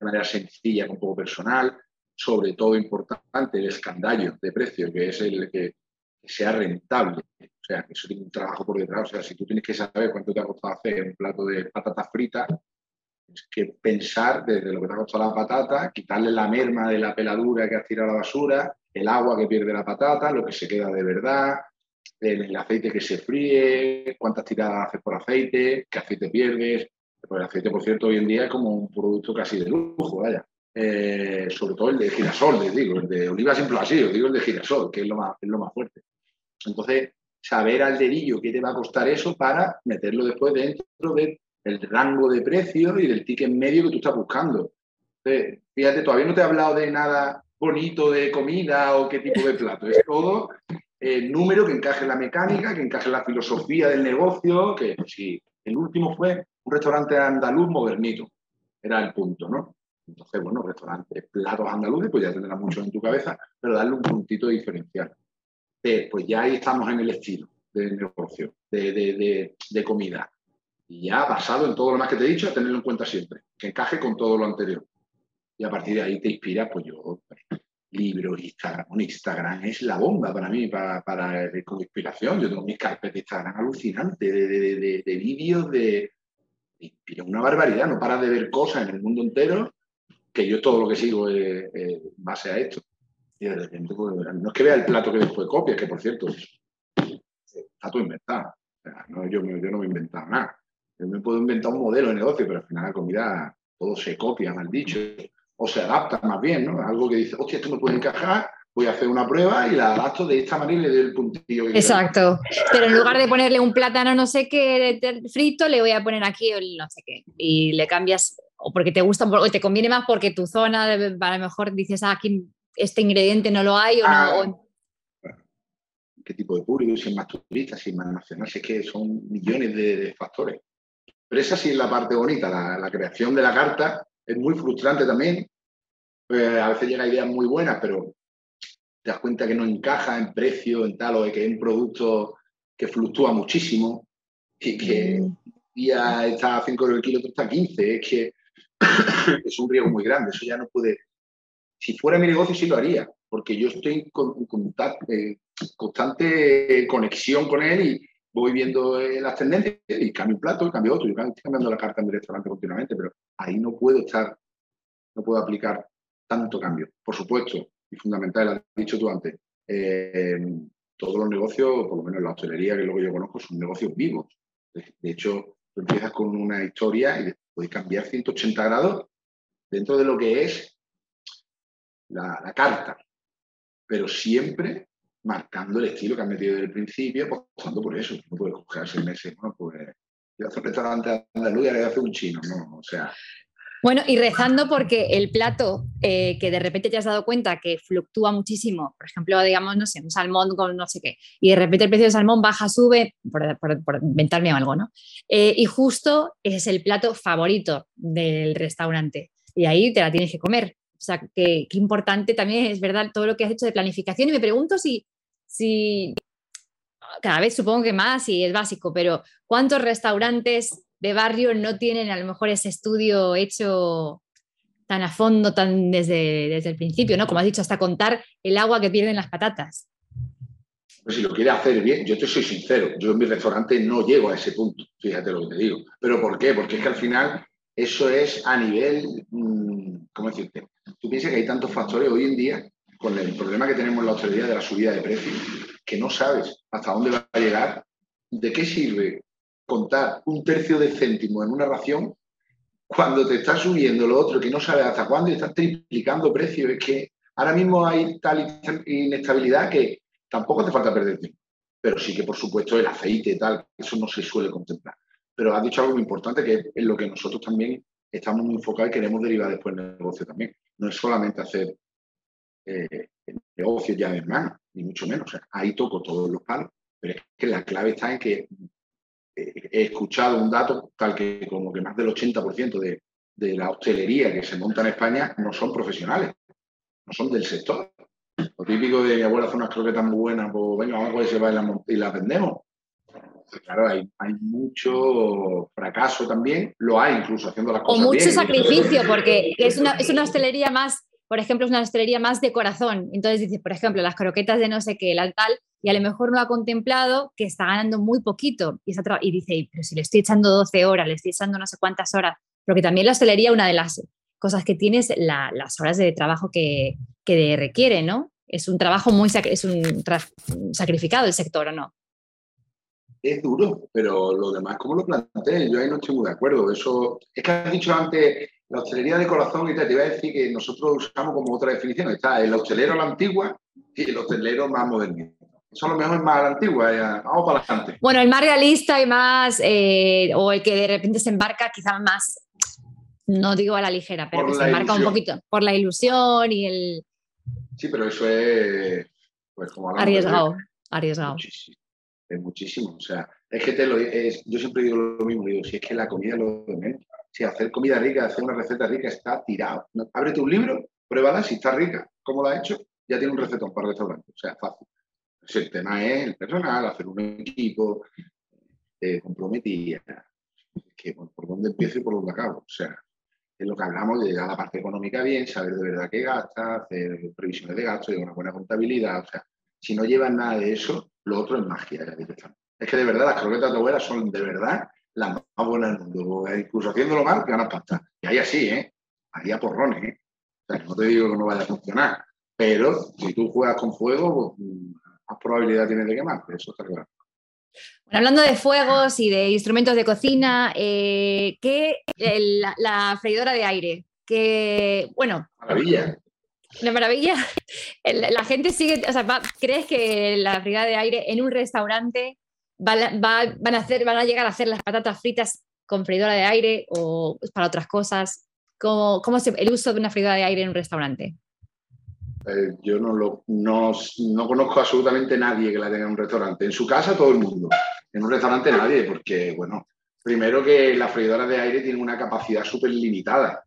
de manera sencilla, con poco personal. Sobre todo importante, el escandallo de precio, que es el que sea rentable. Eso tiene un trabajo por detrás. O sea, si tú tienes que saber cuánto te ha costado hacer un plato de patatas fritas, tienes que pensar desde lo que te ha costado la patata, quitarle la merma de la peladura que has tirado a la basura, el agua que pierde la patata, lo que se queda de verdad, el, aceite que se fríe, cuántas tiradas haces por aceite, qué aceite pierdes. Pues el aceite, por cierto, hoy en día es como un producto casi de lujo, vaya. Eh, sobre todo el de girasol, les digo, el de oliva siempre así, os digo el de girasol, que es lo más, es lo más fuerte. Entonces, saber al dedillo qué te va a costar eso para meterlo después dentro del rango de precio y del ticket medio que tú estás buscando. fíjate, todavía no te he hablado de nada bonito de comida o qué tipo de plato. Es todo el número que encaje en la mecánica, que encaje en la filosofía del negocio, que si el último fue un restaurante andaluz modernito, era el punto, ¿no? Entonces, bueno, restaurantes, platos andaluces, pues ya tendrás muchos en tu cabeza, pero darle un puntito diferencial pues ya ahí estamos en el estilo del negocio, de, comida. Y ya basado en todo lo más que te he dicho, tenerlo en cuenta siempre, que encaje con todo lo anterior. Y a partir de ahí te inspira, pues yo, libros, Instagram. Un Instagram es la bomba para mí, para, para con inspiración. Yo tengo mis carpetas de Instagram alucinantes de, de, vídeos de, inspira una barbaridad, no para de ver cosas en el mundo entero, que yo todo lo que sigo es base a esto. Pues, no es que vea el plato que después copia, que por cierto, está todo inventado. no, yo, yo, no me he inventado nada. Yo me puedo inventar un modelo de negocio, pero al final la comida todo se copia, mal dicho, o se adapta más bien, ¿no? Algo que dice, hostia, esto me puede encajar, voy a hacer una prueba y la adapto de esta manera y le doy el puntillo.
Exacto. Pero en lugar de ponerle un plátano no sé qué frito, le voy a poner aquí el no sé qué. Y le cambias, o porque te gusta, o te conviene más porque tu zona, a lo mejor dices, ah, aquí este ingrediente no lo hay o no.
Ah, ¿Qué tipo de público? Si es más turista, si es más nacional, si es que son millones de, factores. Pero esa sí es la parte bonita, la, creación de la carta es muy frustrante también. Eh, a veces llega ideas muy buenas, pero te das cuenta que no encaja en precio, en tal, o de que es un producto que fluctúa muchísimo y que mm. un día está a 5 euros el kilo, otro está a 15. Es que es un riesgo muy grande. Eso ya no puede, si fuera mi negocio sí lo haría, porque yo estoy en eh, constante conexión con él y voy viendo las tendencias y cambio un plato, cambio otro. Yo estoy cambiando la carta en mi restaurante continuamente, pero ahí no puedo estar, no puedo aplicar tanto cambio. Por supuesto, y fundamental, lo has dicho tú antes, eh, todos los negocios, por lo menos la hostelería, que que yo conozco, son negocios vivos. De hecho, tú empiezas con una historia y puedes cambiar 180 grados dentro de lo que es la, carta, pero siempre marcando el estilo que han metido desde el principio, apostando por eso. No puedes coger seis meses, ¿no? Pues yo hace un restaurante andaluz y hace un chino, ¿no? O sea.
Bueno, y rezando porque el plato eh, que de repente te has dado cuenta que fluctúa muchísimo, por ejemplo, digamos, no sé, un salmón con no sé qué, y de repente el precio del salmón baja, sube, por, inventarme algo, ¿no? Eh, y justo es el plato favorito del restaurante. Y ahí te la tienes que comer. O sea, que, importante también es verdad todo lo que has hecho de planificación. Y me pregunto si, si cada vez supongo que más y es básico, pero ¿cuántos restaurantes de barrio no tienen a lo mejor ese estudio hecho tan a fondo, tan desde, desde el principio, ¿no? Como has dicho, hasta contar el agua que pierden las patatas.
Pues si lo quiere hacer bien, yo te soy sincero, yo en mi restaurante no llego a ese punto, fíjate lo que te digo. ¿Pero por qué? Porque es que al final eso es a nivel, mm, ¿cómo decirte? Tú piensas que hay tantos factores hoy en día, con el problema que tenemos en la hostelería de la subida de precios, que no sabes hasta dónde va a llegar. ¿De qué sirve contar un tercio de céntimo en una ración cuando te está subiendo lo otro que no sabes hasta cuándo y estás triplicando precios? Es que ahora mismo hay tal inestabilidad que tampoco hace falta perder tiempo. Pero sí que, por supuesto, el aceite y tal, eso no se suele contemplar. Pero has dicho algo muy importante que es lo que nosotros también estamos muy enfocados y queremos derivar después el negocio también. No es solamente hacer eh, negocio ya de mano, ni mucho menos. ahí toco todos los palos, pero es que la clave está en que he escuchado un dato tal que como que más del 80% de, de la hostelería que se monta en España no son profesionales, no son del sector. Lo típico de mi abuela hace unas croquetas muy buenas, pues venga, vamos a ver si va y las vendemos. Claro, hay, hay, mucho fracaso también, lo hay incluso haciendo las cosas.
O mucho sacrificio, porque es una, es una hostelería más, por ejemplo, es una hostelería más de corazón. Entonces dices, por ejemplo, las croquetas de no sé qué, la tal, y a lo mejor no ha contemplado que está ganando muy poquito. Y, y dice, pero si le estoy echando 12 horas, le estoy echando no sé cuántas horas, porque también la hostelería, una de las cosas que tiene es las horas de trabajo que, que requiere, ¿no? Es un trabajo muy es un sacrificado el sector, ¿o no?
Es duro, pero lo demás, como lo planteé, yo ahí no estoy muy de acuerdo. Eso es que has dicho antes la hostelería de corazón y te, iba a decir que nosotros usamos como otra definición. Está el hostelero a la antigua y el hostelero más moderno. Eso a lo mejor es más a la antigua, ya. vamos para adelante.
Bueno, el más realista y más, eh, o el que de repente se embarca quizás más, no digo a la ligera, pero que se embarca un poquito por la ilusión y el...
Sí, pero eso es... Pues, como
arriesgado, arriesgado
muchísimo. O sea, es que te lo, yo siempre digo lo mismo, digo, si es que la comida lo de menos. Si hacer comida rica, hacer una receta rica está tirado. Ábrete un libro, pruébala, si está rica, cómo lo ha hecho, ya tiene un recetón para el restaurante. O sea, fácil. el tema es el personal, hacer un equipo, eh, comprometida. Que, ¿Por dónde empiezo y por dónde acabo? O sea, es lo que hablamos de a la parte económica bien, saber de verdad qué gasta, hacer previsiones de gasto, llevar una buena contabilidad. O sea, si no llevan nada de eso, lo otro es magia. Es que de verdad las croquetas de abuela son de verdad las más buenas del mundo. Incluso haciéndolo mal, ganas pasta. Y ahí así, ¿eh? Ahí a porrones, ¿eh? O sea, no te digo que no vaya a funcionar, pero si tú juegas con fuego, pues, más probabilidad tienes de quemar. Eso está claro.
Bueno, hablando de fuegos y de instrumentos de cocina, eh, ¿qué la, la, freidora de aire? Que, bueno.
Maravilla.
La maravilla, la gente sigue, ¿crees que la brigada de aire en un restaurante van a hacer, van a llegar a hacer las patatas fritas con freidora de aire o para otras cosas? ¿Cómo, cómo es el uso de una freidora de aire en un restaurante?
Eh, yo no, lo, no, no, conozco absolutamente nadie que la tenga en un restaurante. En su casa todo el mundo. En un restaurante nadie, porque, bueno, primero que la freidora de aire tiene una capacidad súper limitada.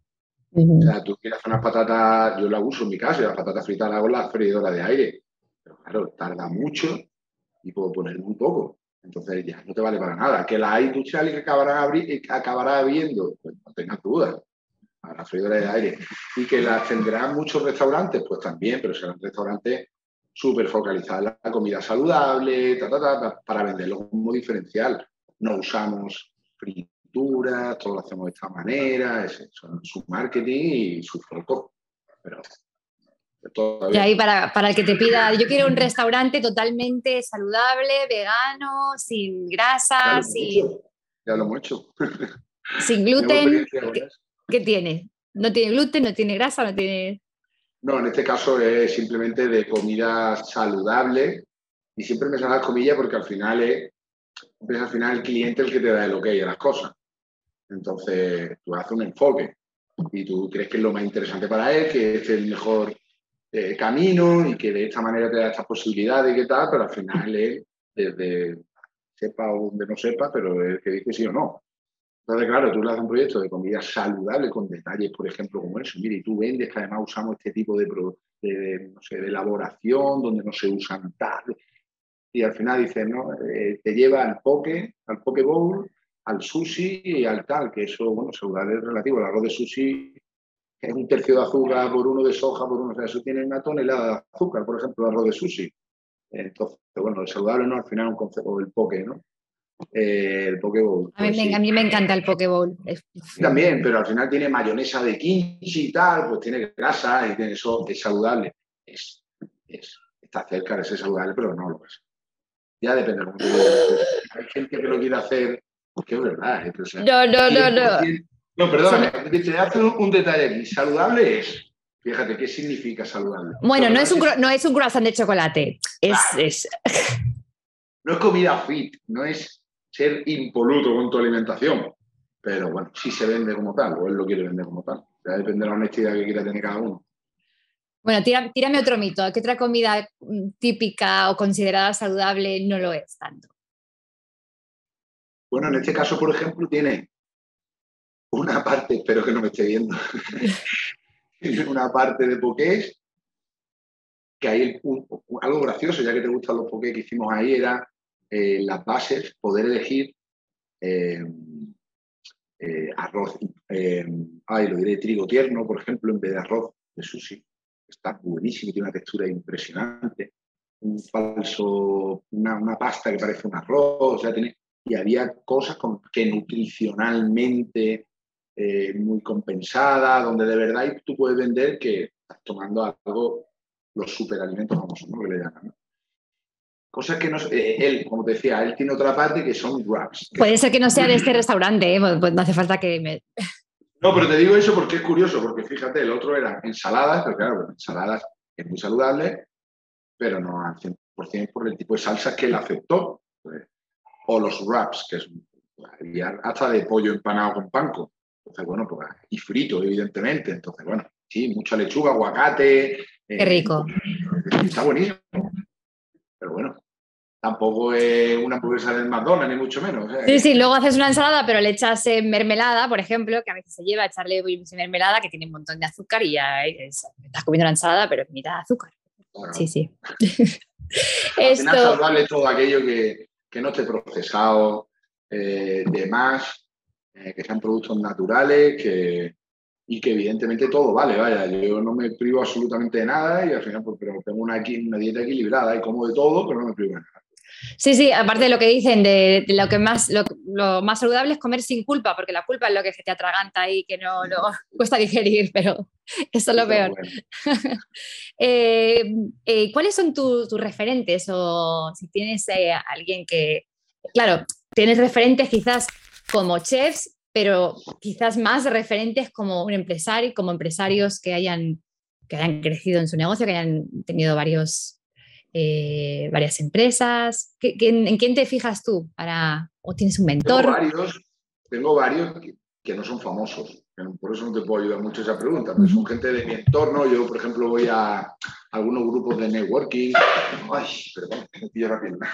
O sea, tú quieres unas patatas, yo la uso en mi casa, las patatas fritas las hago en la freidora de aire. Pero claro, tarda mucho y puedo poner muy poco. Entonces ya no te vale para nada. Que la hay industrial y que acabará, acabará habiendo, pues no tengas dudas. A la freidora de aire. Y que las tendrán muchos restaurantes, pues también, pero serán restaurantes súper focalizados en la comida saludable, para venderlo como diferencial. No usamos fritas todo lo hacemos de esta manera, es, su marketing y su foco. Pero
y ahí para, para, el que te pida, yo quiero un restaurante totalmente saludable, vegano, sin grasa, sin...
Ya lo hemos hecho.
Sin gluten. ¿Qué, tiene? ¿No tiene gluten, no tiene grasa, no tiene...?
No, en este caso es simplemente de comida saludable y siempre me sale las comillas porque al final es, al final el cliente el que te da el ok a las cosas. Entonces, tú haces un enfoque y tú crees que es lo más interesante para él, que es el mejor eh, camino y que de esta manera te da estas posibilidades y qué tal, pero al final él, desde sepa o donde no sepa, pero es que dice sí o no. Entonces, claro, tú le haces un proyecto de comida saludable con detalles, por ejemplo, como eso. Mire, y tú vendes que además usamos este tipo de, de, de elaboración donde no se usan tal. Y al final dices, no, eh, te lleva al poke, al poke bowl, al sushi y al tal, que eso, bueno, saludable es relativo. El arroz de sushi es un tercio de azúcar por uno de soja, por uno, o sea, eso tiene una tonelada de azúcar, por ejemplo, el arroz de sushi. Entonces, bueno, el saludable no, al final es un concepto del poke, ¿no? Eh, el poke bowl.
A, mí, a, mí, me encanta el poke bowl.
También, pero al final tiene mayonesa de kimchi y tal, pues tiene grasa y tiene eso, es saludable. Es, es, está cerca de ser saludable, pero no lo es. Ya depende. Hay gente que lo quiere hacer porque es verdad. ¿eh?
no, no, no, no.
No, perdón, te hace un detalle aquí. Saludable es. Fíjate, ¿qué significa saludable?
Bueno, no es, un, no es un croissant de chocolate. Es, es...
No es comida fit, no es ser impoluto con tu alimentación. Pero bueno, sí se vende como tal, o él lo quiere vender como tal. Ya depende de la honestidad que quiera tener cada uno.
Bueno, tírame otro mito. ¿Qué otra comida típica o considerada saludable no lo es tanto?
Bueno, en este caso, por ejemplo, tiene una parte, espero que no me esté viendo, una parte de pokés, que hay algo gracioso, ya que te gustan los pokés que hicimos ahí, era eh, las bases, poder elegir eh, eh, arroz, ay, lo diré, trigo tierno, por ejemplo, en vez de arroz de sushi. Está buenísimo, tiene una textura impresionante. Un falso, una, pasta que parece un arroz, o sea, tiene, y había cosas con, que nutricionalmente muy compensada, donde de verdad tú puedes vender que estás tomando algo, los superalimentos famosos, ¿no? Que le llaman, ¿no? Cosas que no, eh, él, como te decía, él tiene otra parte que son wraps.
Puede ser que no sea de este restaurante, ¿eh? pues, pues no hace falta que me...
No, pero te digo eso porque es curioso, porque fíjate, el otro era ensaladas, pero claro, ensaladas es muy saludable, pero no al 100% por el tipo de salsas que él aceptó. O los wraps, que es hasta de pollo empanado con panco. Entonces, bueno, pues, y frito, evidentemente. Entonces, bueno, sí, mucha lechuga, aguacate.
Qué rico.
Eh, está buenísimo. Pero bueno, tampoco es una hamburguesa del McDonald's, ni mucho menos.
sí, sí, luego haces una ensalada, pero le echas eh, mermelada, por ejemplo, que a veces se lleva a echarle mermelada que tiene un montón de azúcar y ya estás comiendo la ensalada, pero mitad de azúcar. Sí, sí.
Esto... saludable todo aquello que, no esté procesado, eh, de eh, que sean productos naturales, que, y que evidentemente todo vale, vaya, yo no me privo absolutamente de nada y al final pues, pero tengo una, una dieta equilibrada y como de todo, pero no me privo de nada.
Sí, sí, aparte de lo que dicen, de, lo que más lo, más saludable es comer sin culpa, porque la culpa es lo que se te atraganta y que no lo cuesta digerir, pero eso es lo peor. Eh, eh, ¿Cuáles son tus referentes? O si tienes eh, alguien que, claro, tienes referentes quizás como chefs, pero quizás más referentes como un empresario, como empresarios que hayan, que hayan crecido en su negocio, que hayan tenido varios eh, varias empresas? en, quién te fijas tú? Para, ¿O tienes un mentor?
Tengo varios, tengo varios que, no son famosos. Por eso no te puedo ayudar mucho a esa pregunta. son gente de mi entorno. Yo, por ejemplo, voy a algunos grupos de networking. Ay, perdón, me pillo rápido.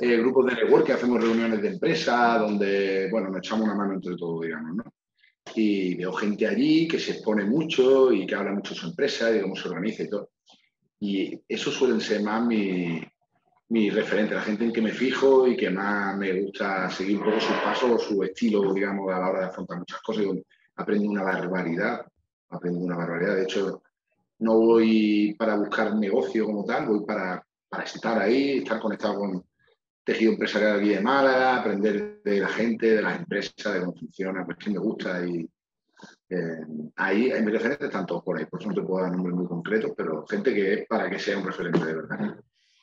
Eh, grupos de networking, hacemos reuniones de empresa donde, bueno, nos echamos una mano entre todos, digamos, ¿no? Y veo gente allí que se expone mucho y que habla mucho de su empresa y de cómo se organiza y todo. Y eso suelen ser más mi, mi referente, la gente en que me fijo y que más me gusta seguir un poco sus pasos, su estilo, digamos, a la hora de afrontar muchas cosas. Y aprendo una barbaridad, aprendo una barbaridad. De hecho, no voy para buscar negocio como tal, voy para, para estar ahí, estar conectado con tejido empresarial aquí de Málaga, aprender de la gente, de las empresas, de cómo funciona, pues que me gusta y, eh, en mis referentes todos por ahí, por eso no te puedo dar nombres muy concretos, pero gente que es para que sea un referente de verdad.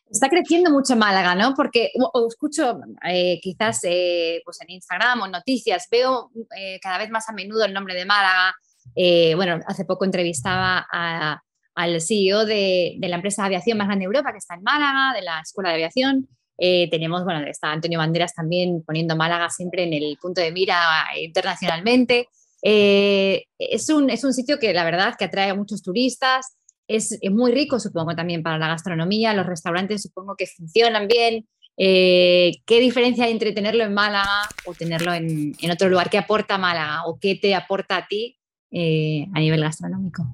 Está creciendo mucho Málaga, ¿no? Porque o, escucho eh, quizás eh, pues en Instagram o noticias, veo cada vez más a menudo el nombre de Málaga. bueno, hace poco entrevistaba al CEO de, de, la empresa de aviación más grande de Europa, que está en Málaga, de la Escuela de Aviación. tenemos, bueno, está Antonio Banderas también poniendo Málaga siempre en el punto de mira internacionalmente. Eh, es, un, es un sitio que la verdad que atrae a muchos turistas, es, muy rico supongo también para la gastronomía, los restaurantes supongo que funcionan bien. Eh, ¿Qué diferencia hay entre tenerlo en Málaga o tenerlo en, otro lugar? ¿Qué aporta Málaga o qué te aporta a ti eh, a nivel gastronómico?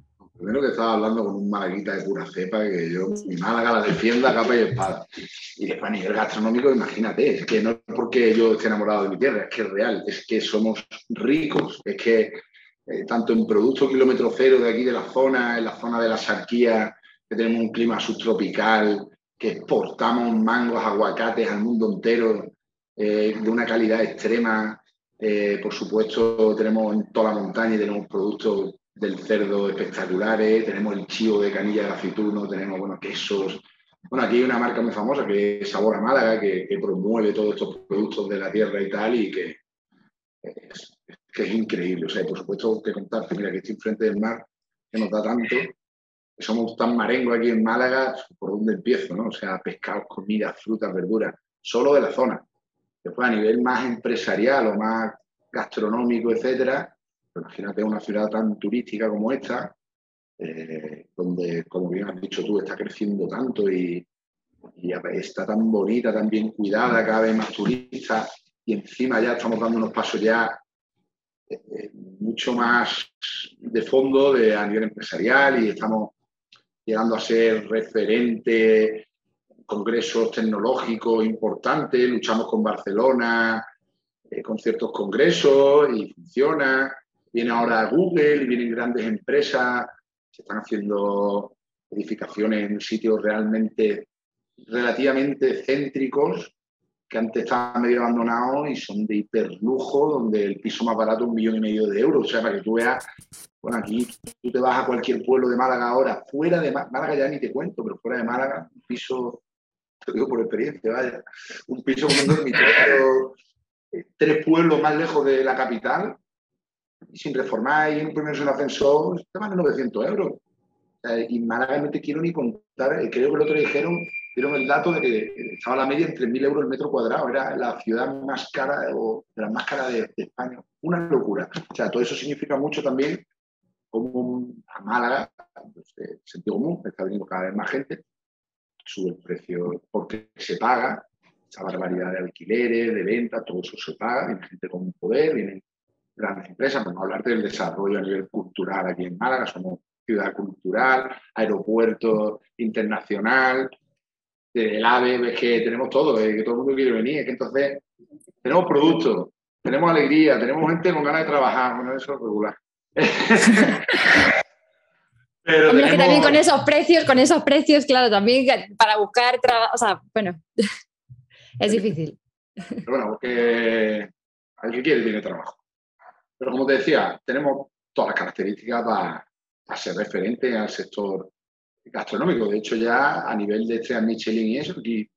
Primero que estaba hablando con un malaguita de pura cepa, que yo mi Málaga la defienda capa y espada. Y después a nivel gastronómico, imagínate, es que no es porque yo esté enamorado de mi tierra, es que es real, es que somos ricos, es que eh, tanto en producto kilómetro cero de aquí de la zona, en la zona de la Sarquía, que tenemos un clima subtropical, que exportamos mangos, aguacates al mundo entero eh, de una calidad extrema. Eh, por supuesto, tenemos en toda la montaña y tenemos productos del cerdo espectaculares, tenemos el chivo de canilla de aceituno, tenemos bueno, quesos. Bueno, aquí hay una marca muy famosa que es Sabor a Málaga, que, promueve todos estos productos de la tierra y tal, y que es, que es increíble. O sea, por supuesto que contarte, mira, que estoy enfrente del mar, que nos da tanto, que somos tan marengos aquí en Málaga, ¿por dónde empiezo? No? O sea, pescados, comidas, frutas, verduras, solo de la zona. Después, a nivel más empresarial o más gastronómico, etcétera, Imagínate una ciudad tan turística como esta, eh, donde, como bien has dicho tú, está creciendo tanto y, está tan bonita, tan bien cuidada, cada vez más turistas. y encima ya estamos dando unos pasos ya eh, eh, mucho más de fondo de, a nivel empresarial y estamos llegando a ser referente congresos tecnológicos importantes, luchamos con Barcelona, con ciertos congresos y funciona. Viene ahora Google y vienen grandes empresas, se están haciendo edificaciones en sitios realmente relativamente céntricos que antes estaban medio abandonados y son de hiperlujo, donde el piso más barato es un millón y medio de euros. O sea, para que tú veas, bueno, aquí tú te vas a cualquier pueblo de Málaga ahora, fuera de Málaga ya ni te cuento, pero fuera de Málaga, un piso, te digo por experiencia, vaya, un piso con un dormitorio, eh, tres pueblos más lejos de la capital, y sin reformar y un primer ascensor, te van de 900 euros. y Málaga no te quiero ni contar, eh, creo que el otro dijeron dieron el dato de que estaba la media en 3.000 euros el metro cuadrado. Era la ciudad más cara o de las más caras de, España. Una locura. O sea, todo eso significa mucho también como a Málaga, pues, eh, sentido común, está viniendo cada vez más gente, sube el precio porque se paga, esa barbaridad de alquileres, de ventas, todo eso se paga, viene gente con poder, vienen grandes empresas, vamos a hablar del desarrollo a nivel cultural aquí en Málaga, somos ciudad cultural, aeropuerto internacional, del AVE, ves que tenemos todo, que todo el mundo quiere venir, es que entonces tenemos productos, tenemos alegría, tenemos gente con ganas de trabajar, bueno, eso es regular.
Pero Hombre, que también con esos precios, con esos precios, claro, también para buscar trabajo, o sea, bueno, es difícil.
Pero bueno, porque al que quiere tiene trabajo. Pero como te decía, tenemos todas las características para, ser referente al sector gastronómico. De hecho, ya a nivel de estrellas Michelin y eso, aquí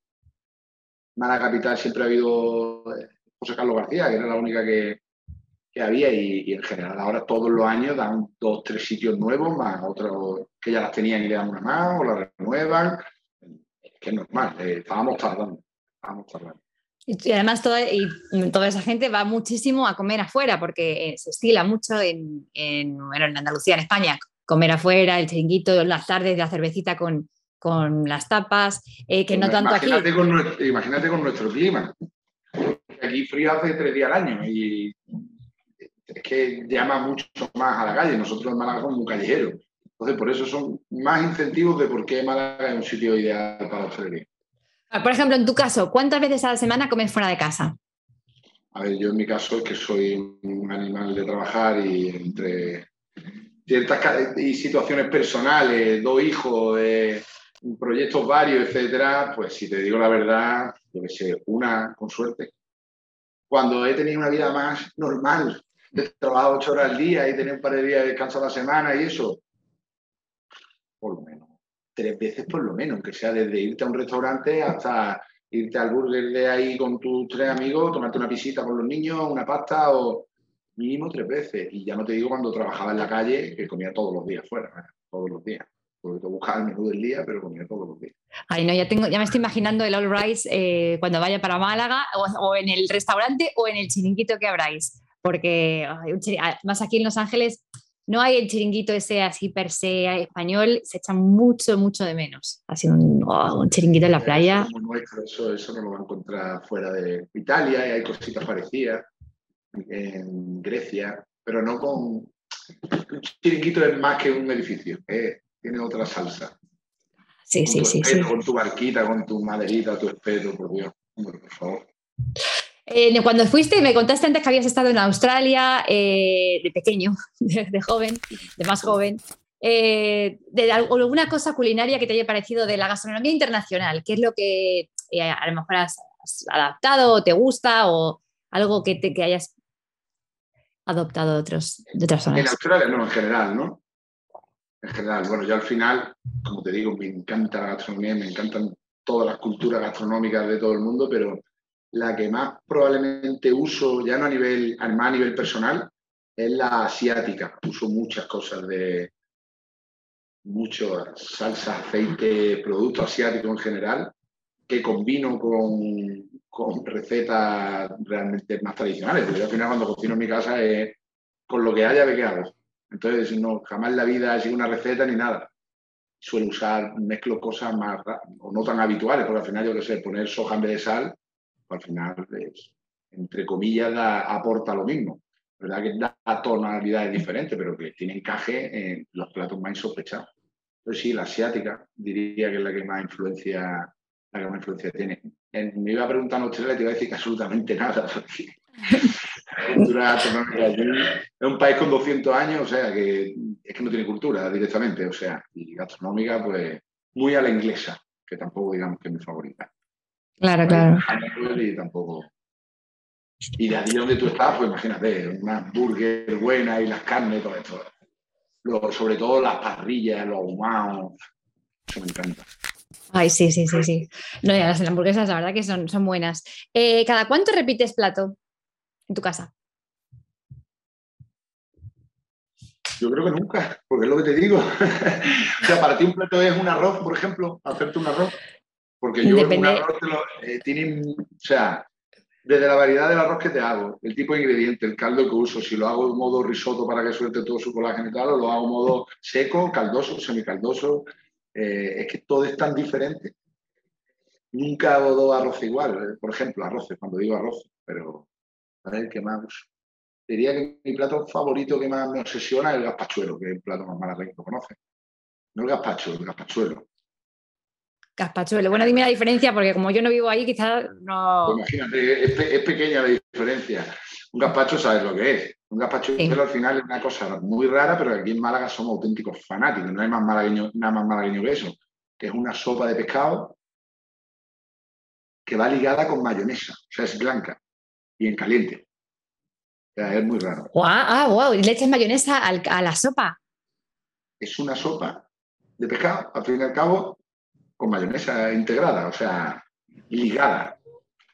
Mala Capital siempre ha habido eh, José Carlos García, que era la única que, había, y, en general ahora todos los años dan dos, tres sitios nuevos, más otros que ya las tenían y le dan una más, o las renuevan. Es que es normal, eh, estábamos tardando, estábamos tardando.
Y además toda, y toda esa gente va muchísimo a comer afuera porque eh, se estila mucho en, en, en Andalucía, en España, comer afuera, el chiringuito, las tardes, la cervecita con, con las tapas, eh, que no tanto aquí.
imagínate con nuestro clima. Aquí frío hace tres días al año y es que llama mucho más a la calle. Nosotros en Málaga somos un callejero. Entonces, por eso son más incentivos de por qué Málaga es un sitio ideal para la hostelería.
Ah, por ejemplo, en tu caso, ¿cuántas veces a la semana comes fuera de casa?
A ver, yo en mi caso es que soy un animal de trabajar y entre ciertas y situaciones personales, dos hijos, proyectos varios, etcétera, pues si te digo la verdad, yo que sé, una con suerte. Cuando he tenido una vida más normal, de trabajar ocho horas al día y tener un par de días de descanso a la semana y eso, por lo menos, tres veces por lo menos, que sea desde irte a un restaurante hasta irte al burger de ahí con tus tres amigos, tomarte una pisita con los niños, una pasta o mínimo tres veces. Y ya no te digo cuando trabajaba en la calle, que comía todos los días fuera, ¿eh? todos los días. Porque te buscaba el menú del día, pero comía todos los días.
Ay, no, ya, tengo, ya me estoy imaginando el All Rice eh, cuando vaya para Málaga, o, en el restaurante o en el chiringuito que abráis. Porque más aquí en Los Ángeles no hay el chiringuito ese así per se español, se echa mucho, mucho de menos. Así un, oh, un chiringuito en la playa.
eso, eso no lo va a encontrar fuera de Italia y hay cositas parecidas en Grecia, pero no con... Un chiringuito es más que un edificio, tiene otra salsa.
Sí, sí, sí, sí,
Con tu barquita, con tu maderita, tu espeto, por Dios, por favor.
Eh, cuando fuiste, me contaste antes que habías estado en Australia eh, de pequeño, de, joven, de más joven. Eh, de alguna cosa culinaria que te haya parecido de la gastronomía internacional, ¿qué es lo que a lo mejor has, adaptado o te gusta o algo que, te, hayas adoptado de, otros, de otras zonas?
En Australia, no, en general, ¿no? En general, bueno, yo al final, como te digo, me encanta la gastronomía, me encantan todas las culturas gastronómicas de todo el mundo, pero la que más probablemente uso, ya no a nivel, a nivel personal, es la asiática. Uso muchas cosas de mucho salsa, aceite, productos asiáticos en general, que combino con, con recetas realmente más tradicionales, porque al final cuando cocino en mi casa es con lo que haya de qué hago. Entonces, no, jamás la vida he sido una receta ni nada. Suelo usar, mezclo cosas más o no tan habituales, porque al final yo que sé, poner soja en vez de sal, al final es, entre comillas, aporta lo mismo. ¿Verdad que da tonalidades diferentes, pero que tiene encaje en los platos más insospechados. Entonces sí, la asiática diría que es la que más influencia, la que más influencia tiene. me iba a preguntar en Australia y te iba a decir que absolutamente nada. es un país con 200 años, o sea, que es que no tiene cultura directamente, o sea, y gastronómica, pues muy a la inglesa, que tampoco digamos que es mi favorita.
Claro, claro.
Y tampoco. Y de allí donde tú estás, pues imagínate, una burger buena y las carnes, todo esto. sobre todo las parrillas, los ahumados. Eso me encanta.
Ay, sí, sí, sí, sí. No, ya las hamburguesas, la verdad que son, son buenas. Eh, ¿Cada cuánto repites plato en tu casa?
Yo creo que nunca, porque es lo que te digo. o sea, para ti un plato es un arroz, por ejemplo, hacerte un arroz. Porque yo un arroz te lo, eh, tiene, o sea, desde la variedad del arroz que te hago, el tipo de ingrediente, el caldo que uso, si lo hago en modo risotto para que suelte todo su colágeno y tal, o lo hago en modo seco, caldoso, semicaldoso, eh, es que todo es tan diferente. Nunca hago dos arroz igual, eh, por ejemplo, arroces, cuando digo arroz, pero a ver qué más uso. Diría que mi plato favorito que más me obsesiona es el gazpachuelo, que es el plato más malagueño que conoce. No el gazpacho, el gazpachuelo.
Gazpachuelo. Bueno, dime la diferencia, porque como yo no vivo ahí, quizás no.
Imagínate, es, pequeña la diferencia. Un gazpacho sabes lo que es. Un gazpacho al final es una cosa muy rara, pero aquí en Málaga somos auténticos fanáticos. No hay más malagueño, nada más malagueño que eso. Que es una sopa de pescado que va ligada con mayonesa. O sea, es blanca y en caliente. O sea, es muy raro.
ah, wow. ¿Y le echas mayonesa a la sopa?
Es una sopa de pescado, al fin y al cabo, con mayonesa integrada, o sea, ligada.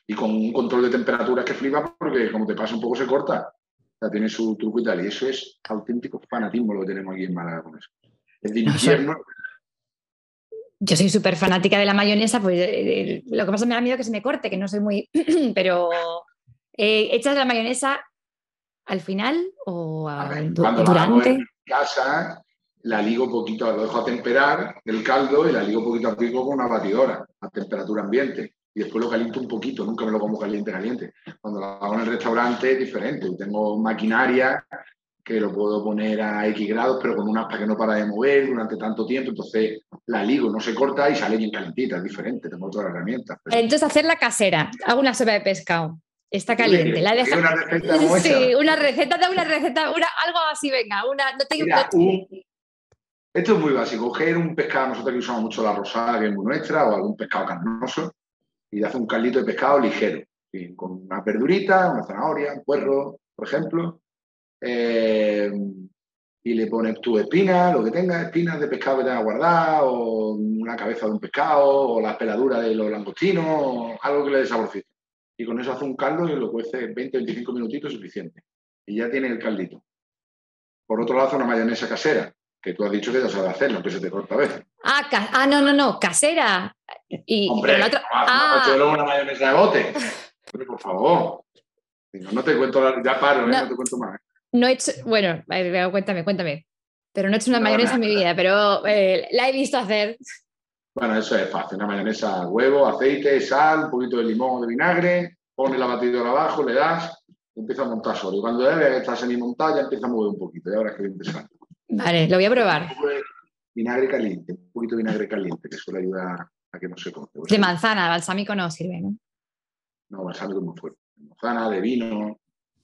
Y con un control de temperatura que flipa porque como te pasa un poco se corta. O sea, tiene su truco y tal. Y eso es auténtico fanatismo lo que tenemos aquí en Málaga con eso. Es de invierno.
Yo soy súper fanática de la mayonesa, pues eh, eh, lo que pasa es que me da miedo que se me corte, que no soy muy... pero eh, ¿echas la mayonesa al final o
cuando durante? en casa, la ligo poquito, lo dejo a temperar el caldo y la ligo poquito a pico con una batidora a temperatura ambiente. Y después lo caliento un poquito, nunca me lo como caliente, caliente. Cuando lo hago en el restaurante es diferente. Tengo maquinaria que lo puedo poner a X grados, pero con una aspa que no para de mover durante tanto tiempo. Entonces la ligo, no se corta y sale bien calentita, es diferente. Tengo otras herramientas.
Entonces hacer la casera. Hago una sopa de pescado. Está caliente. La deja...
Una receta
sí, una receta de una receta, una, algo así, venga. Una, no tengo...
Esto es muy básico. Coger un pescado, nosotros que usamos mucho la rosada, que es muy nuestra, o algún pescado carnoso, y hacer un caldito de pescado ligero, con una verdurita, una zanahoria, un puerro, por ejemplo. Eh, y le pones tu espina, lo que tengas, espinas de pescado que tengas guardado, o una cabeza de un pescado, o la peladura de los langostinos, algo que le dé saborcito. Y con eso hace un caldo y lo cuece 20-25 minutitos suficiente. Y ya tiene el caldito. Por otro lado, hace una mayonesa casera que tú has dicho que ya sabes hacerlo, que se te corta a veces.
Ah, ah, no, no, no, casera. Y,
Hombre, la otra... ah. una mayonesa de bote. por favor. No, te cuento, ya paro, ¿eh? no, te cuento más.
No he hecho, bueno, cuéntame, cuéntame. Pero no he hecho una mayonesa en mi vida, pero eh, la he visto hacer.
Bueno, eso es fácil. Una mayonesa, huevo, aceite, sal, un poquito de limón o de vinagre, pones la batidora abajo, le das, y empieza a montar solo. Y cuando ya veas que está semi-montada, ya empieza a mover un poquito. Y ahora es que bien te sale.
Vale, lo voy a probar.
Vinagre caliente, un poquito de vinagre caliente, que suele ayudar a que no se corte.
De manzana, balsámico no sirve, ¿no?
No, balsámico es muy fuerte. Manzana, de vino,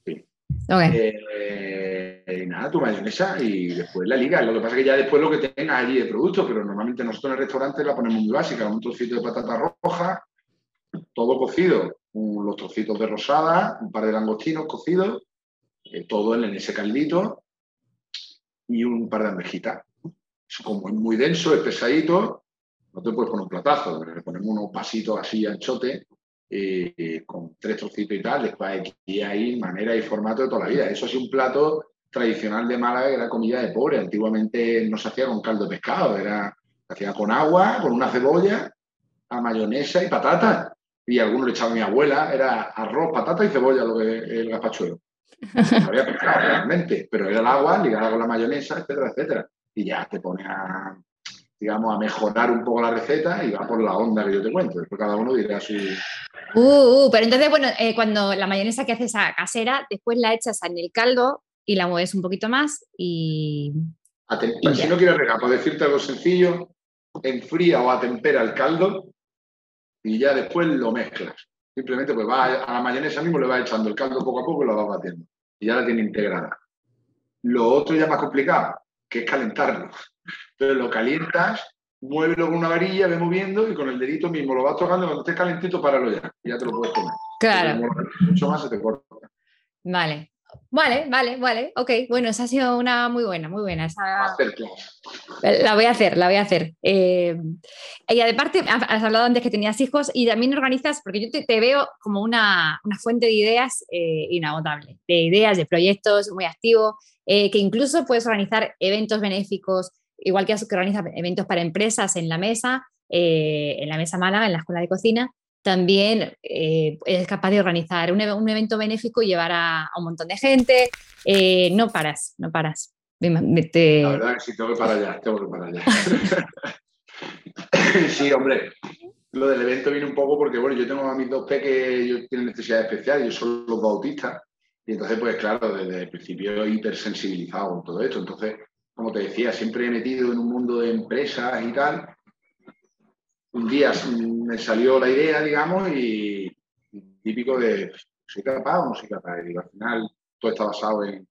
sí. Eh, nada, tu mayonesa y después la liga. Lo que pasa es que ya después lo que tengas allí de producto, pero normalmente nosotros en el restaurante la ponemos muy básica, un trocito de patata roja, todo cocido, los trocitos de rosada, un par de langostinos cocidos, eh, todo en ese caldito y un par de almejitas. Es como muy denso, es pesadito, no te puedes poner un platazo, le ponemos unos pasitos así anchote eh, con tres trocitos y tal, después aquí hay manera y formato de toda la vida. Eso es un plato tradicional de Málaga, que era comida de pobre. Antiguamente no se hacía con caldo de pescado, era, se hacía con agua, con una cebolla, a mayonesa y patata. Y algunos le echaban mi abuela, era arroz, patata y cebolla lo que el gazpachuelo. había pescado realmente, pero era el agua ligada con la mayonesa, etcétera, etcétera. Y ya te pones a, digamos, a mejorar un poco la receta y va por la onda que yo te cuento. Después cada uno dirá su...
Uh, uh, pero entonces, bueno, eh, cuando la mayonesa que haces a casera, después la echas en el caldo y la mueves un poquito más y...
si no quieres regar, decirte algo sencillo, enfría o atempera el caldo y ya después lo mezclas. Simplemente pues va a, la mayonesa mismo le va echando el caldo poco a poco y lo va batiendo. Y ya la tiene integrada. Lo otro ya más complicado, que es calentarlo. Entonces lo calientas, muévelo con una varilla, ve moviendo y con el dedito mismo lo vas tocando. Cuando esté calentito, páralo ya. Y ya te lo puedes comer.
Claro.
Mucho más se te corta.
Vale. Vale, vale, vale. Ok, bueno, esa ha sido una muy buena, muy buena. Esa... La voy a hacer, la voy a hacer. Eh, y aparte, has hablado antes que tenías hijos y también organizas, porque yo te, veo como una, fuente de ideas eh, inagotable, de ideas, de proyectos, muy activo, eh, que incluso puedes organizar eventos benéficos, igual que organizas eventos para empresas en la mesa, en la mesa Málaga, en la escuela de cocina, también eh, es capaz de organizar un, evento benéfico y llevar a, un montón de gente. Eh, no paras, no paras.
La verdad es que sí, tengo que parar allá, tengo que parar allá. sí, hombre, lo del evento viene un poco porque, bueno, yo tengo a mis dos peques, que tienen necesidades especiales, yo soy los bautistas, y entonces, pues claro, desde el principio hipersensibilizado con todo esto. Entonces, como te decía, siempre he metido en un mundo de empresas y tal, un día me salió la idea, digamos, y típico de, ¿soy capaz o no soy capaz? Y al final todo está basado en,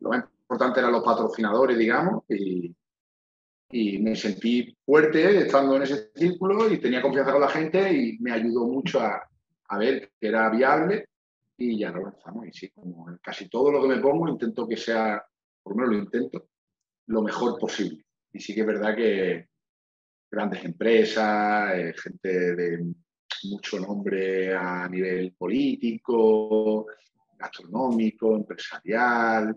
lo más importante eran los patrocinadores, digamos, y, me sentí fuerte estando en ese círculo y tenía confianza con la gente y me ayudó mucho a, ver que era viable y ya lo lanzamos. Y sí, como en casi todo lo que me pongo intento que sea, por lo menos lo intento, lo mejor posible. Y sí que es verdad que, grandes empresas, eh, gente de mucho nombre a nivel político, gastronómico, empresarial.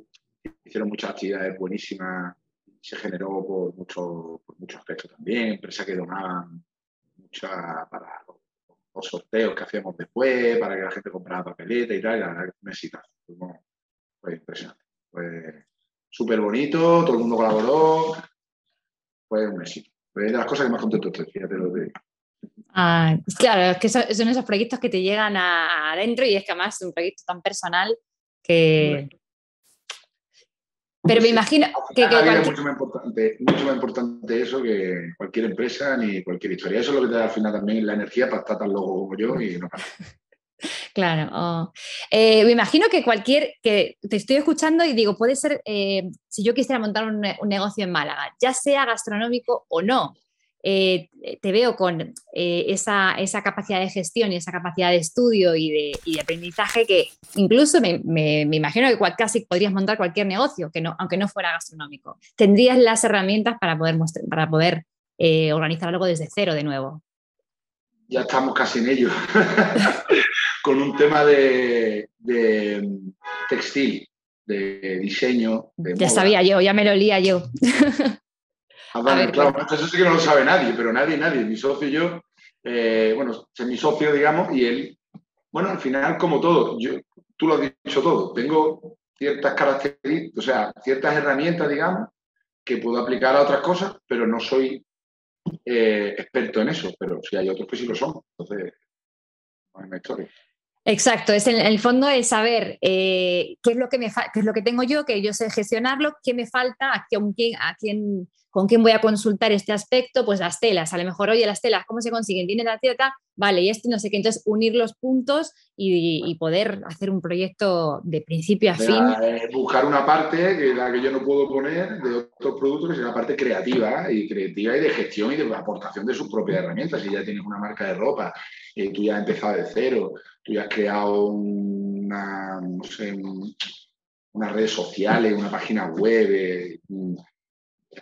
Hicieron muchas actividades buenísimas. Se generó por, mucho, por muchos aspectos también. Empresas que donaban mucha para los, sorteos que hacíamos después, para que la gente comprara papeleta y tal. Y la verdad que fue impresionante. Fue súper bonito, todo el mundo colaboró. Fue un éxito de las cosas que más contento estoy, fíjate lo de...
Ah, claro, es que son, esos proyectos que te llegan adentro y es que además es un proyecto tan personal que... Pero me imagino que,
es mucho más, importante, mucho más importante eso que cualquier empresa ni cualquier historia. Eso es lo que te da al final también la energía para estar tan loco como yo y no
Claro. Oh. Eh, me imagino que cualquier, que te estoy escuchando y digo, puede ser, eh, si yo quisiera montar un, negocio en Málaga, ya sea gastronómico o no, eh, te veo con esa, capacidad de gestión y esa capacidad de estudio y de, aprendizaje que incluso me, imagino que casi podrías montar cualquier negocio, que no, aunque no fuera gastronómico. Tendrías las herramientas para poder, para poder organizar algo desde cero de nuevo.
Ya estamos casi en ello. con un tema de, textil, de diseño.
ya sabía yo, ya me lo olía yo.
Ah, claro, eso sí que no lo sabe nadie, pero nadie, nadie. Mi socio y yo, eh, bueno, es mi socio, digamos, y él, bueno, al final, como todo, yo, tú lo has dicho todo, tengo ciertas características, o sea, ciertas herramientas, digamos, que puedo aplicar a otras cosas, pero no soy eh, experto en eso, pero si hay otros que sí lo son. Entonces, no hay una historia.
Exacto, es en el fondo es saber eh, qué, es lo que me qué es lo que tengo yo, que yo sé gestionarlo, qué me falta, a quién, a quién, con quién voy a consultar este aspecto, pues las telas, a lo mejor, oye, las telas, ¿cómo se consiguen? Tiene la tela, vale, y esto no sé qué, entonces unir los puntos y, poder hacer un proyecto de principio a fin.
Eh, buscar una parte que la que yo no puedo poner de otros productos, que sea la parte creativa y creativa y de gestión y de aportación de sus propias herramientas. Si ya tienes una marca de ropa, y tú ya has empezado de cero, tú ya has creado una, no sé, unas redes sociales, una página web, eh,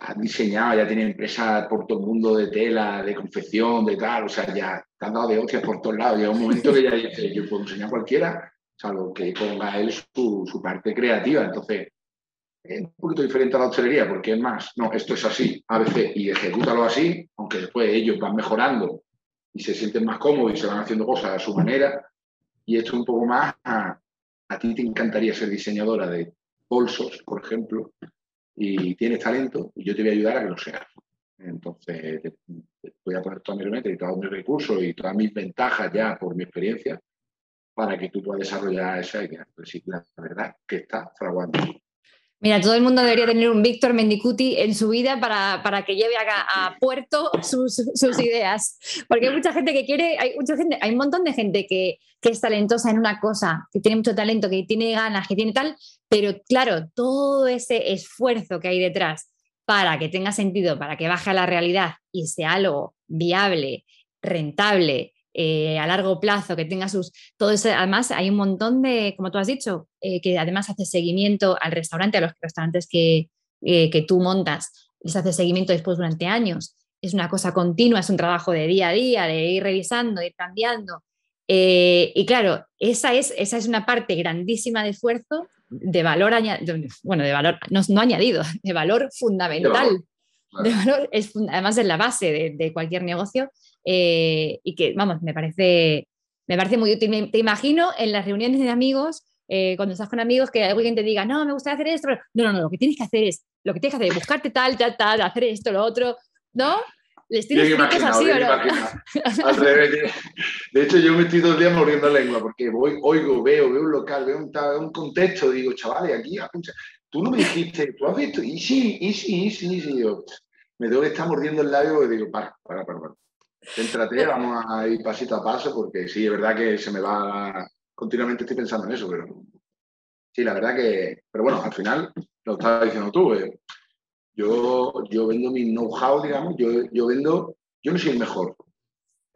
has diseñado, ya tienes empresas por todo el mundo de tela, de confección, de tal, o sea, ya te han dado de hostias por todos lados. Llega un momento que ya dices, yo puedo enseñar a cualquiera, salvo que ponga él su, parte creativa. Entonces, es un poquito diferente a la hostelería, porque es más, no, esto es así, a veces, y ejecútalo así, aunque después ellos van mejorando y se sienten más cómodos y se van haciendo cosas a su manera. Y esto un poco más a, ti te encantaría ser diseñadora de bolsos, por ejemplo, y tienes talento y yo te voy a ayudar a que lo seas. Entonces, voy a poner toda mi remeta y todos mis recursos y todas mis ventajas ya por mi experiencia para que tú puedas desarrollar esa idea. Pues sí, la verdad que está fraguando.
Mira, todo el mundo debería tener un Víctor Mendicuti en su vida para, que lleve a, puerto sus, ideas. Porque hay mucha gente que quiere, hay, mucha gente, hay un montón de gente que, que, es talentosa en una cosa, que tiene mucho talento, que tiene ganas, que tiene tal, pero claro, todo ese esfuerzo que hay detrás para que tenga sentido, para que baje a la realidad y sea algo viable, rentable, eh, a largo plazo, que tenga sus... Todo eso, además hay un montón de, como tú has dicho, eh, que además hace seguimiento al restaurante, a los restaurantes que, eh, que tú montas, les hace seguimiento después durante años. Es una cosa continua, es un trabajo de día a día, de ir revisando, de ir cambiando. y claro, esa es, esa es una parte grandísima de esfuerzo, de valor añadido, bueno, de valor, no, añadido, de valor fundamental. De valor, es, además es la base de, de cualquier negocio eh, y que, vamos, me parece, me parece muy útil. te imagino en las reuniones de amigos, eh, cuando estás con amigos, que alguien te diga, no, me gusta hacer esto. No, no, no, lo que tienes que hacer es, lo que tienes que hacer es buscarte tal, tal, tal, hacer esto, lo otro, ¿no?
Les tienes escritos así o no. Al revés. De hecho, yo me estoy dos días mordiendo la lengua porque voy, oigo, veo, veo un local, veo un, un contexto, digo, chavales, aquí, tú no me dijiste, tú has visto, y sí, y sí, y sí, y sí. Yo, me tengo que estar mordiendo el labio y digo, para, para, para, para. Céntrate, vamos a ir pasito a paso, porque sí, es verdad que se me va. Continuamente estoy pensando en eso, pero. Sí, la verdad que. Pero bueno, al final, lo estabas diciendo tú, eh, yo, yo vendo mi know-how, digamos, yo, yo vendo. Yo no soy el mejor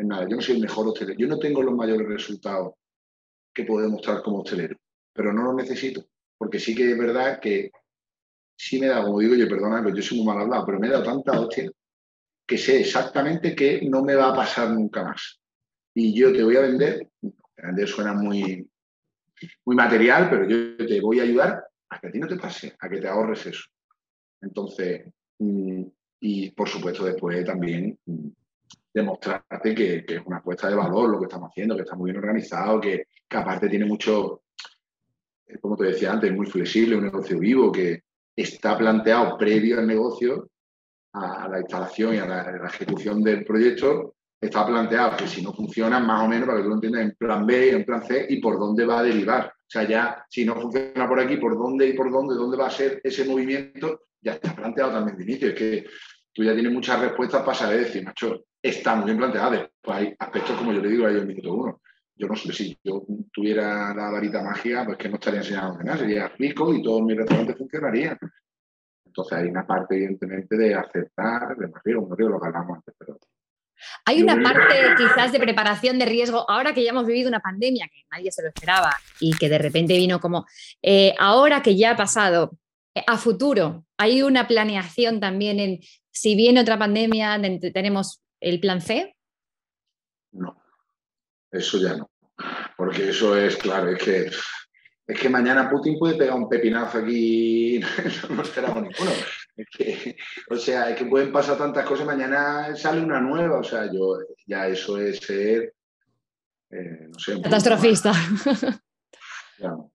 en nada, yo no soy el mejor hostelero, yo no tengo los mayores resultados que puedo demostrar como hostelero, pero no los necesito, porque sí que es verdad que sí me da, como digo yo, perdona, yo soy muy mal hablado, pero me he dado tanta hostia que sé exactamente que no me va a pasar nunca más. Y yo te voy a vender, vender suena muy, muy material, pero yo te voy a ayudar a que a ti no te pase, a que te ahorres eso. Entonces, mm, y por supuesto después también mm, demostrarte que, es una apuesta de valor lo que estamos haciendo, que está muy bien organizado, que, que aparte tiene mucho, eh, como te decía antes, muy flexible, un negocio vivo, que está planteado previo al negocio a, la instalación y a la, ejecución del proyecto, está planteado que si no funciona, más o menos, para que tú lo entiendas, en plan B, en plan C y por dónde va a derivar. O sea, ya si no funciona por aquí, por dónde y por dónde, dónde va a ser ese movimiento, ya está planteado también de inicio. Es que tú ya tienes muchas respuestas para saber decir, macho, está muy bien planteado. Después hay aspectos, como yo le digo a ellos en minuto uno. Yo no sé si yo tuviera la varita mágica, pues que no estaría enseñando nada, sería rico y todos mis restaurantes funcionarían. Entonces hay una parte, evidentemente, de aceptar, de riesgo, no lo que hablamos antes, pero...
Hay una parte quizás de preparación de riesgo, ahora que ya hemos vivido una pandemia que nadie se lo esperaba y que de repente vino como, eh, ahora que ya ha pasado, eh, a futuro, ¿hay una planeación también en si viene otra pandemia, tenemos el plan C?
No, eso ya no, porque eso es claro, es que es que mañana Putin puede pegar un pepinazo aquí no esperamos ninguno. o sea, es que pueden pasar tantas cosas, mañana sale una nueva, o sea, yo ya eso es ser,
eh, no sé... Catastrofista.
O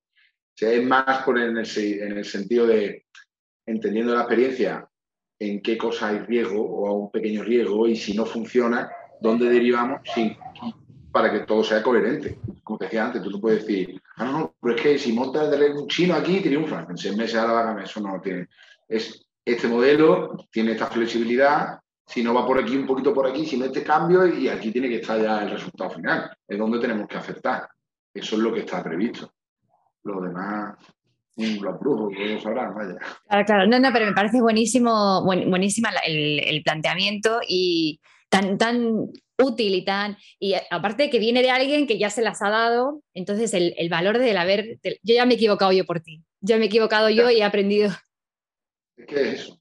sea, es más por en el, en el sentido de, entendiendo la experiencia, en qué cosa hay riesgo o a un pequeño riesgo y si no funciona, dónde derivamos sin, para que todo sea coherente. Como te decía antes, tú no puedes decir, ah, no, no, pero es que si montas un chino aquí, triunfa. En seis meses a la eso no tiene. Es, este modelo tiene esta flexibilidad, si no va por aquí, un poquito por aquí, si no este cambio, y aquí tiene que estar ya el resultado final. Es donde tenemos que aceptar. Eso es lo que está previsto. Lo demás, los brujos, lo sabrán, vaya.
Claro, claro. No, no, pero me parece buenísimo, buenísima el, el planteamiento y tan, tan útil y tan... Y aparte que viene de alguien que ya se las ha dado, entonces el, el valor del haber... yo ya me he equivocado yo por ti, ya me he equivocado yo y he aprendido.
Es que es eso.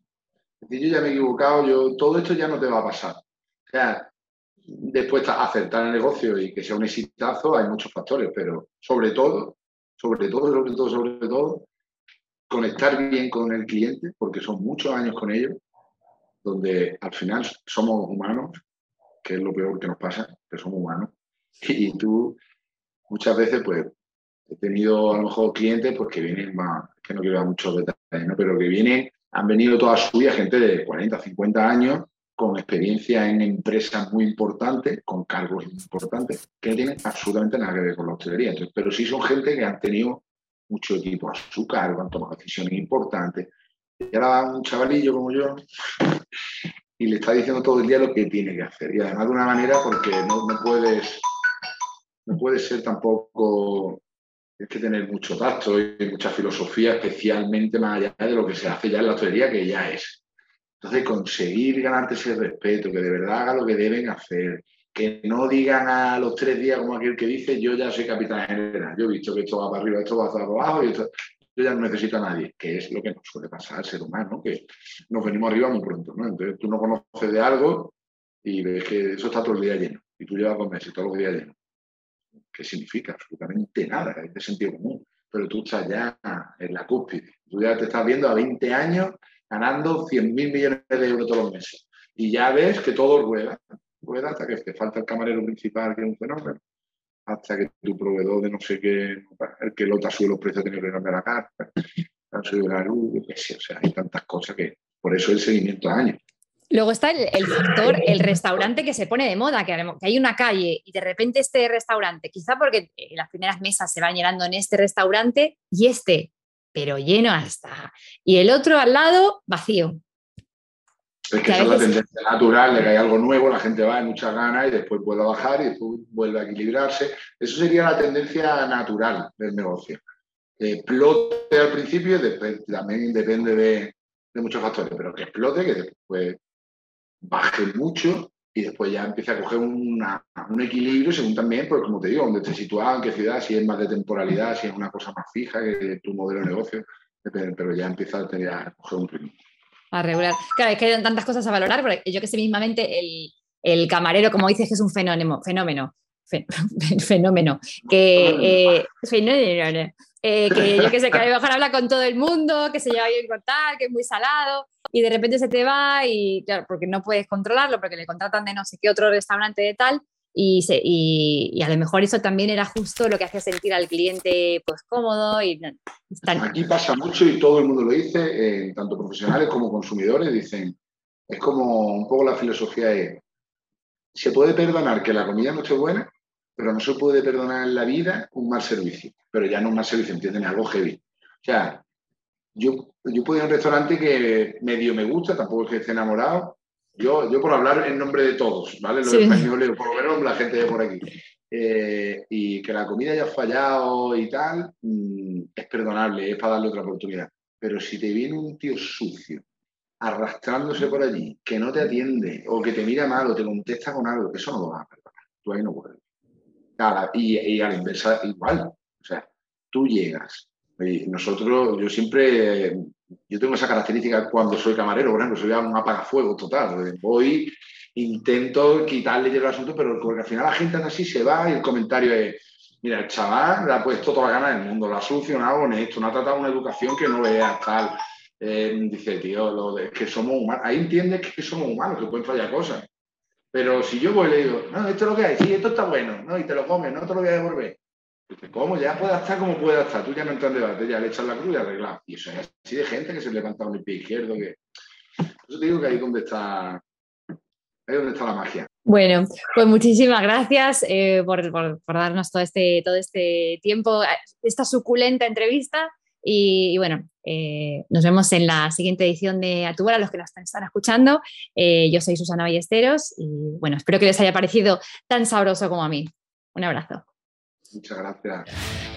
yo ya me he equivocado, yo, todo esto ya no te va a pasar. O después aceptar el negocio y que sea un exitazo, hay muchos factores, pero sobre todo, sobre todo, sobre todo, sobre todo, conectar bien con el cliente, porque son muchos años con ellos, donde al final somos humanos que es lo peor que nos pasa, que somos humanos. Y tú, muchas veces, pues, he tenido a lo mejor clientes pues, que vienen más, que no quiero dar muchos detalles, ¿no? pero que vienen, han venido toda su vida gente de 40, 50 años con experiencia en empresas muy importantes, con cargos importantes, que no tienen absolutamente nada que ver con la hostelería. pero sí son gente que han tenido mucho equipo a su cargo, han tomado decisiones importantes. Y ahora un chavalillo como yo y le está diciendo todo el día lo que tiene que hacer. Y además de una manera porque no, no puedes no puede ser tampoco Tienes que tener mucho tacto y mucha filosofía, especialmente más allá de lo que se hace ya en la hostelería, que ya es. Entonces, conseguir ganarte ese respeto, que de verdad haga lo que deben hacer, que no digan a los tres días como aquel que dice, yo ya soy capitán general, yo he visto que esto va para arriba, esto va para abajo, y yo ya no necesito a nadie, que es lo que nos suele pasar al ser humano, que nos venimos arriba muy pronto, ¿no? Entonces tú no conoces de algo y ves que eso está todo el día lleno, y tú llevas dos meses todos los días lleno. ¿Qué significa? Absolutamente nada, es de sentido común. Pero tú estás ya en la cúspide. Tú ya te estás viendo a 20 años ganando 100 mil millones de euros todos los meses. Y ya ves que todo rueda. Rueda hasta que te falta el camarero principal, que es un fenómeno. Hasta que tu proveedor de no sé qué, el que lota sube los precios, tiene que cambiar la carta, el la luz, o sea, hay tantas cosas que por eso el seguimiento a años.
Luego está el, factor, el restaurante que se pone de moda, que, hay una calle y de repente este restaurante, quizá porque eh, las primeras mesas se van llenando en este restaurante y este, pero lleno hasta. Y el otro al lado, vacío.
Es que, esa es la tendencia natural de que hay algo nuevo, la gente va, hay muchas ganas y después vuelve a bajar y después vuelve a equilibrarse. Eso sería la tendencia natural del negocio. Que explote al principio, también depende de, de muchos factores, pero que explote, que después baje mucho y después ya empieza a coger un equilibrio según también, pues como te digo, donde estés situado, en qué ciudad, si es más de temporalidad, si es una cosa más fija que tu modelo de negocio, pero ya empieza a, tener, a coger un ritmo.
A regular. Claro, es que hay tantas cosas a valorar, porque yo que sé mismamente el, el camarero, como dices, que es un fenómeno, fenómeno, fenómeno, que, eh, fenómeno, eh, que yo que sé, que a lo mejor habla con todo el mundo, que se lleva bien con tal, que es muy salado, y de repente se te va y claro, porque no puedes controlarlo, porque le contratan de no sé qué otro restaurante de tal, y, se, y, a lo mejor eso también era justo lo que hacía sentir al cliente pues cómodo. Y,
Aquí pasa mucho y todo el mundo lo dice, eh, tanto profesionales como consumidores, dicen, es como un poco la filosofía de, se puede perdonar que la comida no esté buena, pero no se puede perdonar en la vida un mal servicio. Pero ya no un mal servicio, ¿entienden? Algo heavy. O sea, yo, yo puedo ir a un restaurante que medio me gusta, tampoco es que esté enamorado. Yo, yo por hablar en nombre de todos, ¿vale? Los españoles, por lo menos la gente de por aquí. Eh, y que la comida haya fallado y tal, mm, es perdonable, es para darle otra oportunidad. Pero si te viene un tío sucio, arrastrándose por allí, que no te atiende, o que te mira mal, o te contesta con algo, eso no lo vas a perdonar. Tú ahí no puedes y, a la inversa igual. O sea, tú llegas. Y nosotros, yo siempre, yo tengo esa característica cuando soy camarero, por ejemplo, soy un apagafuego total. Voy, intento quitarle el asunto, pero porque al final la gente así, se va y el comentario es, mira, el chaval le ha puesto toda la gana del mundo, lo ha solucionado honesto, no ha tratado una educación que no vea tal. Eh, dice, tío, lo de, que somos humanos. Ahí entiendes que somos humanos, que pueden fallar cosas. Pero si yo voy y le digo, no, esto es lo que hay, sí, esto está bueno, ¿no? Y te lo comes, no te lo voy a devolver. ¿Cómo? Ya puede estar como pueda estar. Tú ya no entras en debate, ya le echas la cruz y arreglas. Y eso es así de gente que se levanta con el pie izquierdo. Que... Eso te digo que ahí es donde está, ahí donde está la magia.
Bueno, pues muchísimas gracias eh, por, darnos todo este, todo este tiempo, esta suculenta entrevista. Y, bueno, eh, nos vemos en la siguiente edición de Atubora, los que nos están escuchando. Eh, yo soy Susana Ballesteros y bueno, espero que les haya parecido tan sabroso como a mí. Un abrazo.
Muchas gracias.